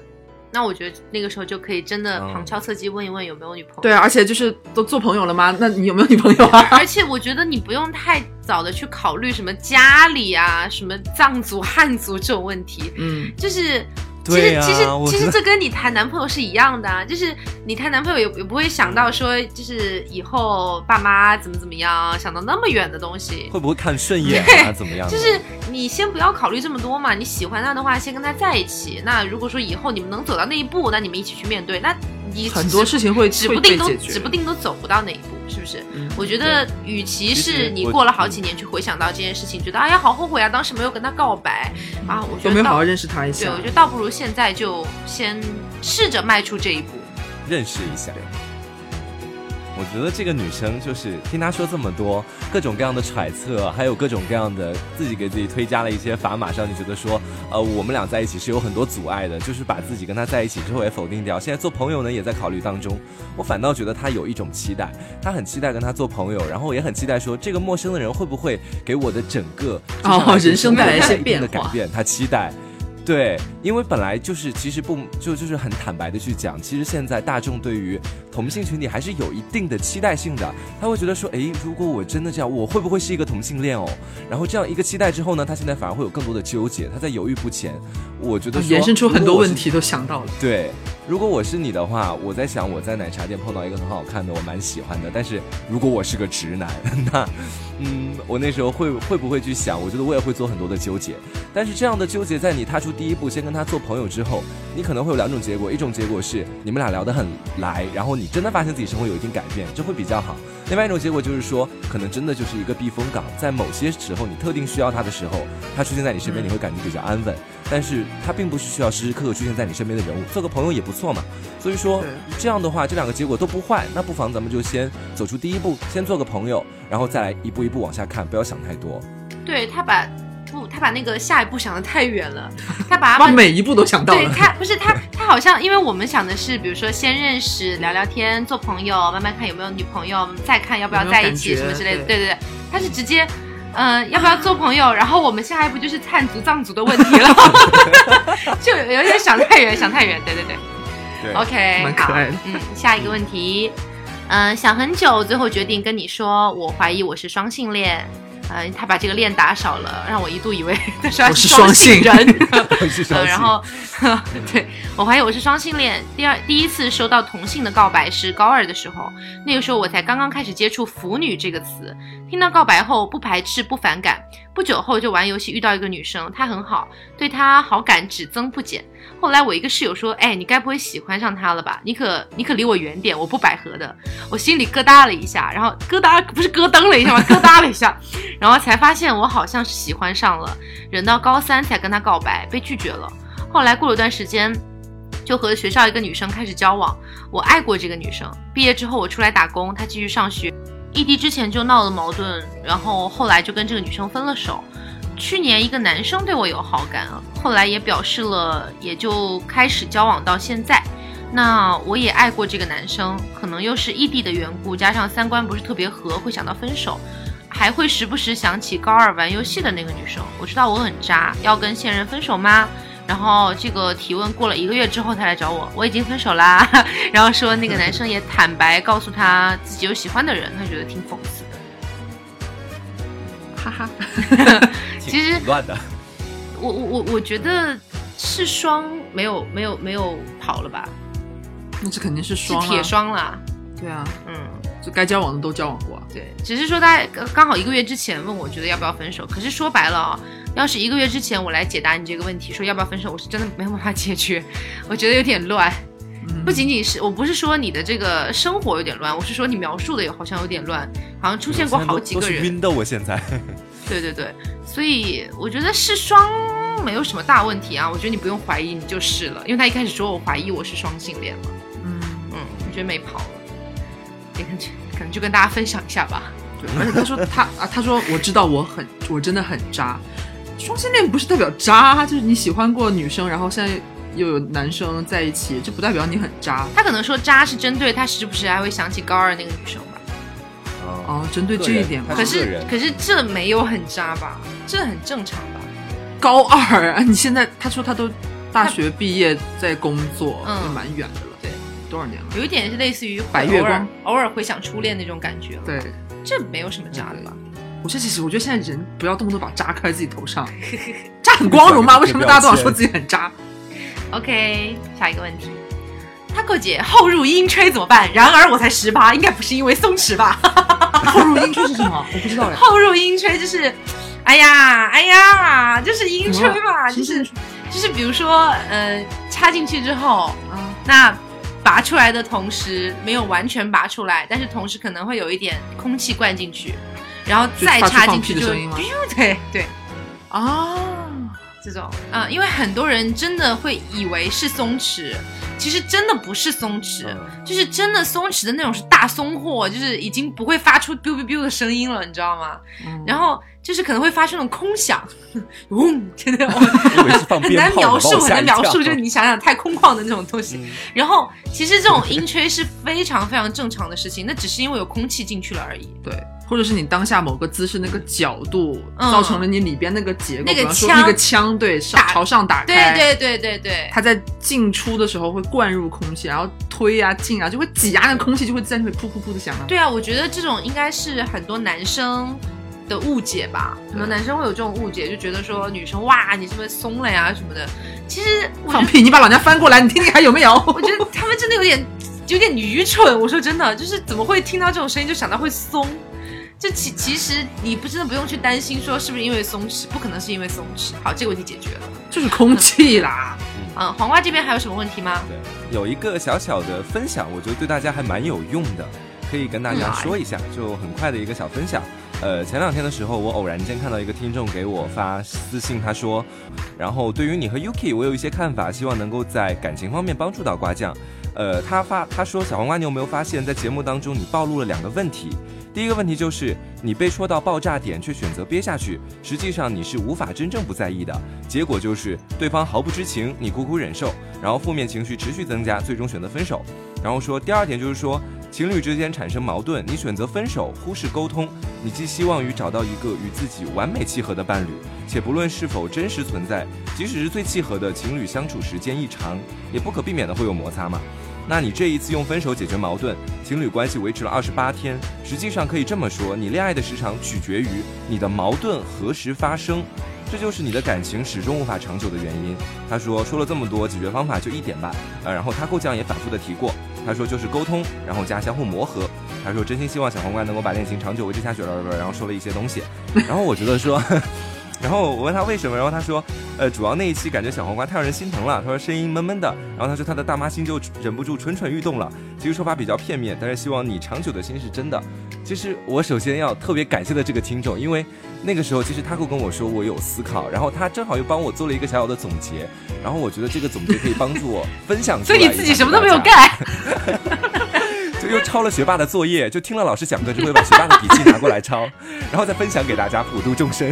那我觉得那个时候就可以真的嗯旁敲侧击问一问有没有女朋友。对啊，而且就是都做朋友了吗？那你有没有女朋友啊？而且我觉得你不用太早的去考虑什么家里啊、什么藏族、汉族这种问题，嗯，就是。其实其实其实这跟你谈男朋友是一样的啊，就是你谈男朋友也也不会想到说，就是以后爸妈怎么怎么样，想到那么远的东西。会不会看顺眼啊？怎么样？就是你先不要考虑这么多嘛，你喜欢他的话，先跟他在一起。那如果说以后你们能走到那一步，那你们一起去面对。那你很多事情会指不定都，指不定都走不到那一步，是不是？嗯我觉得，与其是你过了好几年去回想到这件事情，觉得哎呀好后悔啊，当时没有跟他告白啊，我觉得没有好好认识他一下对，我觉。得倒不如现在就先试着迈出这一步。认识一下。我觉得这个女生就是听她说这么多各种各样的揣测，还有各种各样的自己给自己推加了一些砝码，让你觉得说，呃，我们俩在一起是有很多阻碍的，就是把自己跟她在一起之后也否定掉。现在做朋友呢，也在考虑当中。我反倒觉得她有一种期待，她很期待跟他做朋友，然后也很期待说这个陌生的人会不会给我的整个哦人生带来一些变化改变，她期待。对，因为本来就是，其实不就就是很坦白的去讲，其实现在大众对于同性群体还是有一定的期待性的，他会觉得说，诶，如果我真的这样，我会不会是一个同性恋哦？然后这样一个期待之后呢，他现在反而会有更多的纠结，他在犹豫不前。我觉得延伸出很多问题都想到了。对，如果我是你的话，我在想我在奶茶店碰到一个很好看的，我蛮喜欢的。但是如果我是个直男，那，嗯，我那时候会会不会去想？我觉得我也会做很多的纠结。但是这样的纠结，在你踏出第一步，先跟他做朋友之后，你可能会有两种结果：一种结果是你们俩聊得很来，然后你真的发现自己生活有一定改变，这会比较好；另外一种结果就是说，可能真的就是一个避风港，在某些时候你特定需要他的时候，他出现在你身边，你会感觉比较安稳。但是他并不是需要时时刻刻出现在你身边的人物，做个朋友也不错嘛。所以说这样的话，这两个结果都不坏，那不妨咱们就先走出第一步，先做个朋友，然后再来一步一步往下看，不要想太多。对他把不，他把那个下一步想的太远了，他把他把每一步都想到了。对他不是他，他好像因为我们想的是，比如说先认识、聊聊天、做朋友，慢慢看有没有女朋友，再看要不要在一起有有什么之类的。对对对对，他是直接。嗯、要不要做朋友？然后我们下一步就是汉族、藏族的问题了，就有点想太远，想太远。对对对对，OK，蛮可爱的，嗯，下一个问题，嗯、想很久，最后决定跟你说，我怀疑我是双性恋。嗯、他把这个链打少了，让我一度以为他是双性人。性呃，然后，对我怀疑我是双性恋。第二，第一次收到同性的告白是高二的时候，那个时候我才刚刚开始接触“腐女”这个词，听到告白后不排斥不反感。不久后就玩游戏遇到一个女生，她很好，对她好感只增不减。后来我一个室友说：“哎，你该不会喜欢上她了吧？你可你可离我远点，我不百合的。”我心里咯哒了一下，然后咯哒不是咯噔了一下吗？咯哒了一下，然后才发现我好像是喜欢上了。忍到高三才跟他告白，被拒绝了。后来过了段时间，就和学校一个女生开始交往。我爱过这个女生。毕业之后我出来打工，她继续上学。异地之前就闹了矛盾，然后后来就跟这个女生分了手。去年一个男生对我有好感，后来也表示了，也就开始交往到现在。那我也爱过这个男生，可能又是异地的缘故，加上三观不是特别合，会想到分手，还会时不时想起高二玩游戏的那个女生。我知道我很渣，要跟现任分手吗？然后这个提问过了一个月之后，他来找我，我已经分手啦。然后说那个男生也坦白告诉他自己有喜欢的人，他觉得挺讽刺的。哈哈，其实挺乱的，我我我我觉得是双没有没有没有跑了吧，那这肯定是是双、啊、铁双啦。对啊，嗯，就该交往的都交往过啊。对，只是说他刚刚好一个月之前问我觉得要不要分手，可是说白了啊、要是一个月之前我来解答你这个问题，说要不要分手，我是真的没有办法解决，我觉得有点乱。嗯不仅仅是我不是说你的这个生活有点乱，我是说你描述的也好像有点乱，好像出现过好几个人。晕的，我现在。对对对，所以我觉得是双没有什么大问题啊，我觉得你不用怀疑，你就是了，因为他一开始说我怀疑我是双性恋嘛，嗯，嗯，我觉得没跑了，也可能可能就跟大家分享一下吧。对，而且他说他 啊，他说我知道我很我真的很渣，双性恋不是代表渣，就是你喜欢过女生，然后现在又有男生在一起，这不代表你很渣。他可能说渣是针对他时不时还会想起高二那个女生吧，哦。针对这一点吧可是可是这没有很渣吧，这很正常吧？高二啊，你现在他说他都大学毕业在工作，嗯。就蛮远的多少年了？有一点是类似于白月光偶尔偶尔回想初恋那种感觉了，对，这没有什么渣的吧？我现在其实我觉得现在人不要动不动把渣盖在自己头上，渣很光荣吗？为什么大家都想说自己很渣？OK，下一个问题。Taco 姐后入阴吹怎么办？然而我才十八，应该不是因为松弛吧？后入阴吹是什么？我不知道呀。后入阴吹就是，哎呀哎呀，就是阴吹嘛，就是就是比如说，呃，插进去之后，嗯，那拔出来的同时没有完全拔出来，但是同时可能会有一点空气灌进去，然后再插进去就对 对。啊，这种，嗯、因为很多人真的会以为是松弛，其实真的不是松弛，嗯就是真的松弛的那种是大松货，就是已经不会发出 biu biu biu 的声音了，你知道吗？嗯然后就是可能会发出那种空响，嗡，真的很难描述，很难描述，就是你想想太空旷的那种东西。嗯然后其实这种音吹是非常非常正常的事情，那只是因为有空气进去了而已。对，或者是你当下某个姿势那个角度，嗯造成了你里边那个结构，那个腔比方说那个枪对上朝上打对开，对对对对，它在进出的时候会灌入空气，然后推啊进啊，就会挤压那个空气，就会在那里噗噗噗的响啊。对啊，我觉得这种应该是很多男生的误解吧，很多男生会有这种误解，就觉得说女生哇你是不是松了呀什么的。其实放屁！你把老娘翻过来，你听听还有没有？我觉得他们真的有点有点愚蠢。我说真的，就是怎么会听到这种声音就想到会松？就其其实你不真的不用去担心说是不是因为松弛，不可能是因为松弛。好，这个问题解决了。就是空气啦。嗯，黄瓜这边还有什么问题吗？对，有一个小小的分享，我觉得对大家还蛮有用的，可以跟大家说一下，就很快的一个小分享。呃，前两天的时候，我偶然间看到一个听众给我发私信，他说，然后对于你和 Yuki，我有一些看法，希望能够在感情方面帮助到瓜酱。呃，他发他说，小黄瓜，你有没有发现，在节目当中你暴露了两个问题？第一个问题就是你被戳到爆炸点，却选择憋下去，实际上你是无法真正不在意的，结果就是对方毫不知情，你苦苦忍受，然后负面情绪持续增加，最终选择分手。然后说第二点就是说，情侣之间产生矛盾，你选择分手，忽视沟通，你寄希望于找到一个与自己完美契合的伴侣，且不论是否真实存在，即使是最契合的情侣相处时间一长，也不可避免的会有摩擦嘛。那你这一次用分手解决矛盾，情侣关系维持了二十八天，实际上可以这么说，你恋爱的时长取决于你的矛盾何时发生，这就是你的感情始终无法长久的原因。他说说了这么多，解决方法就一点吧。呃，然后他扣酱也反复的提过，他说就是沟通，然后加相互磨合。他说真心希望小皇冠能够把恋情长久维持下去了，然后说了一些东西。然后我觉得说。然后我问他为什么，然后他说，呃，主要那一期感觉小黄瓜太让人心疼了。他说声音闷闷的，然后他说他的大妈心就忍不住蠢蠢欲动了。其实说法比较片面，但是希望你长久的心是真的。其实我首先要特别感谢的这个听众，因为那个时候其实他会跟我说我有思考，然后他正好又帮我做了一个小小的总结，然后我觉得这个总结可以帮助我分享出来。所以你自己什么都没有干，就又抄了学霸的作业，就听了老师讲课就会把学霸的笔记拿过来抄，然后再分享给大家普度众生。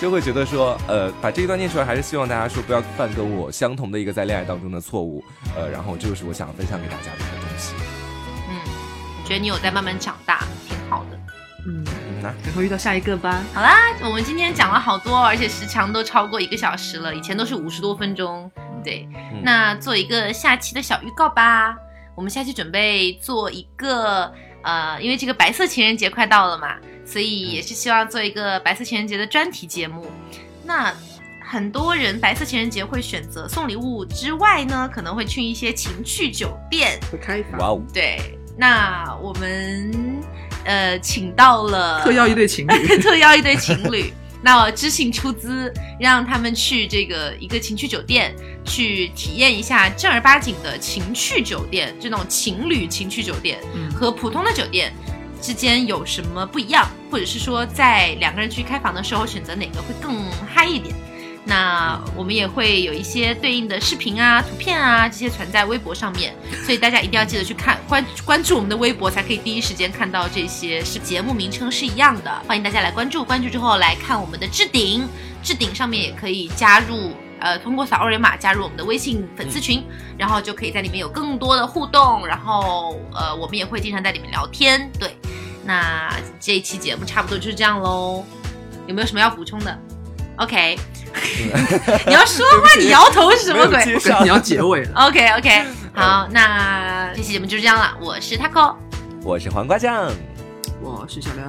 就会觉得说，呃，把这一段念出来，还是希望大家说不要犯跟我相同的一个在恋爱当中的错误，呃，然后这就是我想分享给大家的一个东西。嗯，我觉得你有在慢慢长大，挺好的。嗯，那然后遇到下一个吧。好啦，我们今天讲了好多，而且时长都超过一个小时了，以前都是五十多分钟。对，那做一个下期的小预告吧。我们下期准备做一个，呃，因为这个白色情人节快到了嘛。所以也是希望做一个白色情人节的专题节目。那很多人白色情人节会选择送礼物之外呢，可能会去一些情趣酒店。会开房。哇哦！对，那我们呃请到了特邀一对情侣，特邀一对情侣。那我知性出资，让他们去这个一个情趣酒店，去体验一下正儿八经的情趣酒店，这种情侣情趣酒店和普通的酒店。之间有什么不一样，或者是说在两个人去开房的时候选择哪个会更嗨一点？那我们也会有一些对应的视频啊、图片啊这些存在微博上面，所以大家一定要记得去看关关注我们的微博，才可以第一时间看到这些是节目名称是一样的。欢迎大家来关注，关注之后来看我们的置顶，置顶上面也可以加入。呃，通过扫二维码加入我们的微信粉丝群，然后就可以在里面有更多的互动，然后呃，我们也会经常在里面聊天。对，那这一期节目差不多就是这样喽。有没有什么要补充的？OK，你要说话，你摇头是什么鬼？你要结尾了。OK OK，好，那这期节目就是这样了。我是 Taco，我是黄瓜酱，我是小廖。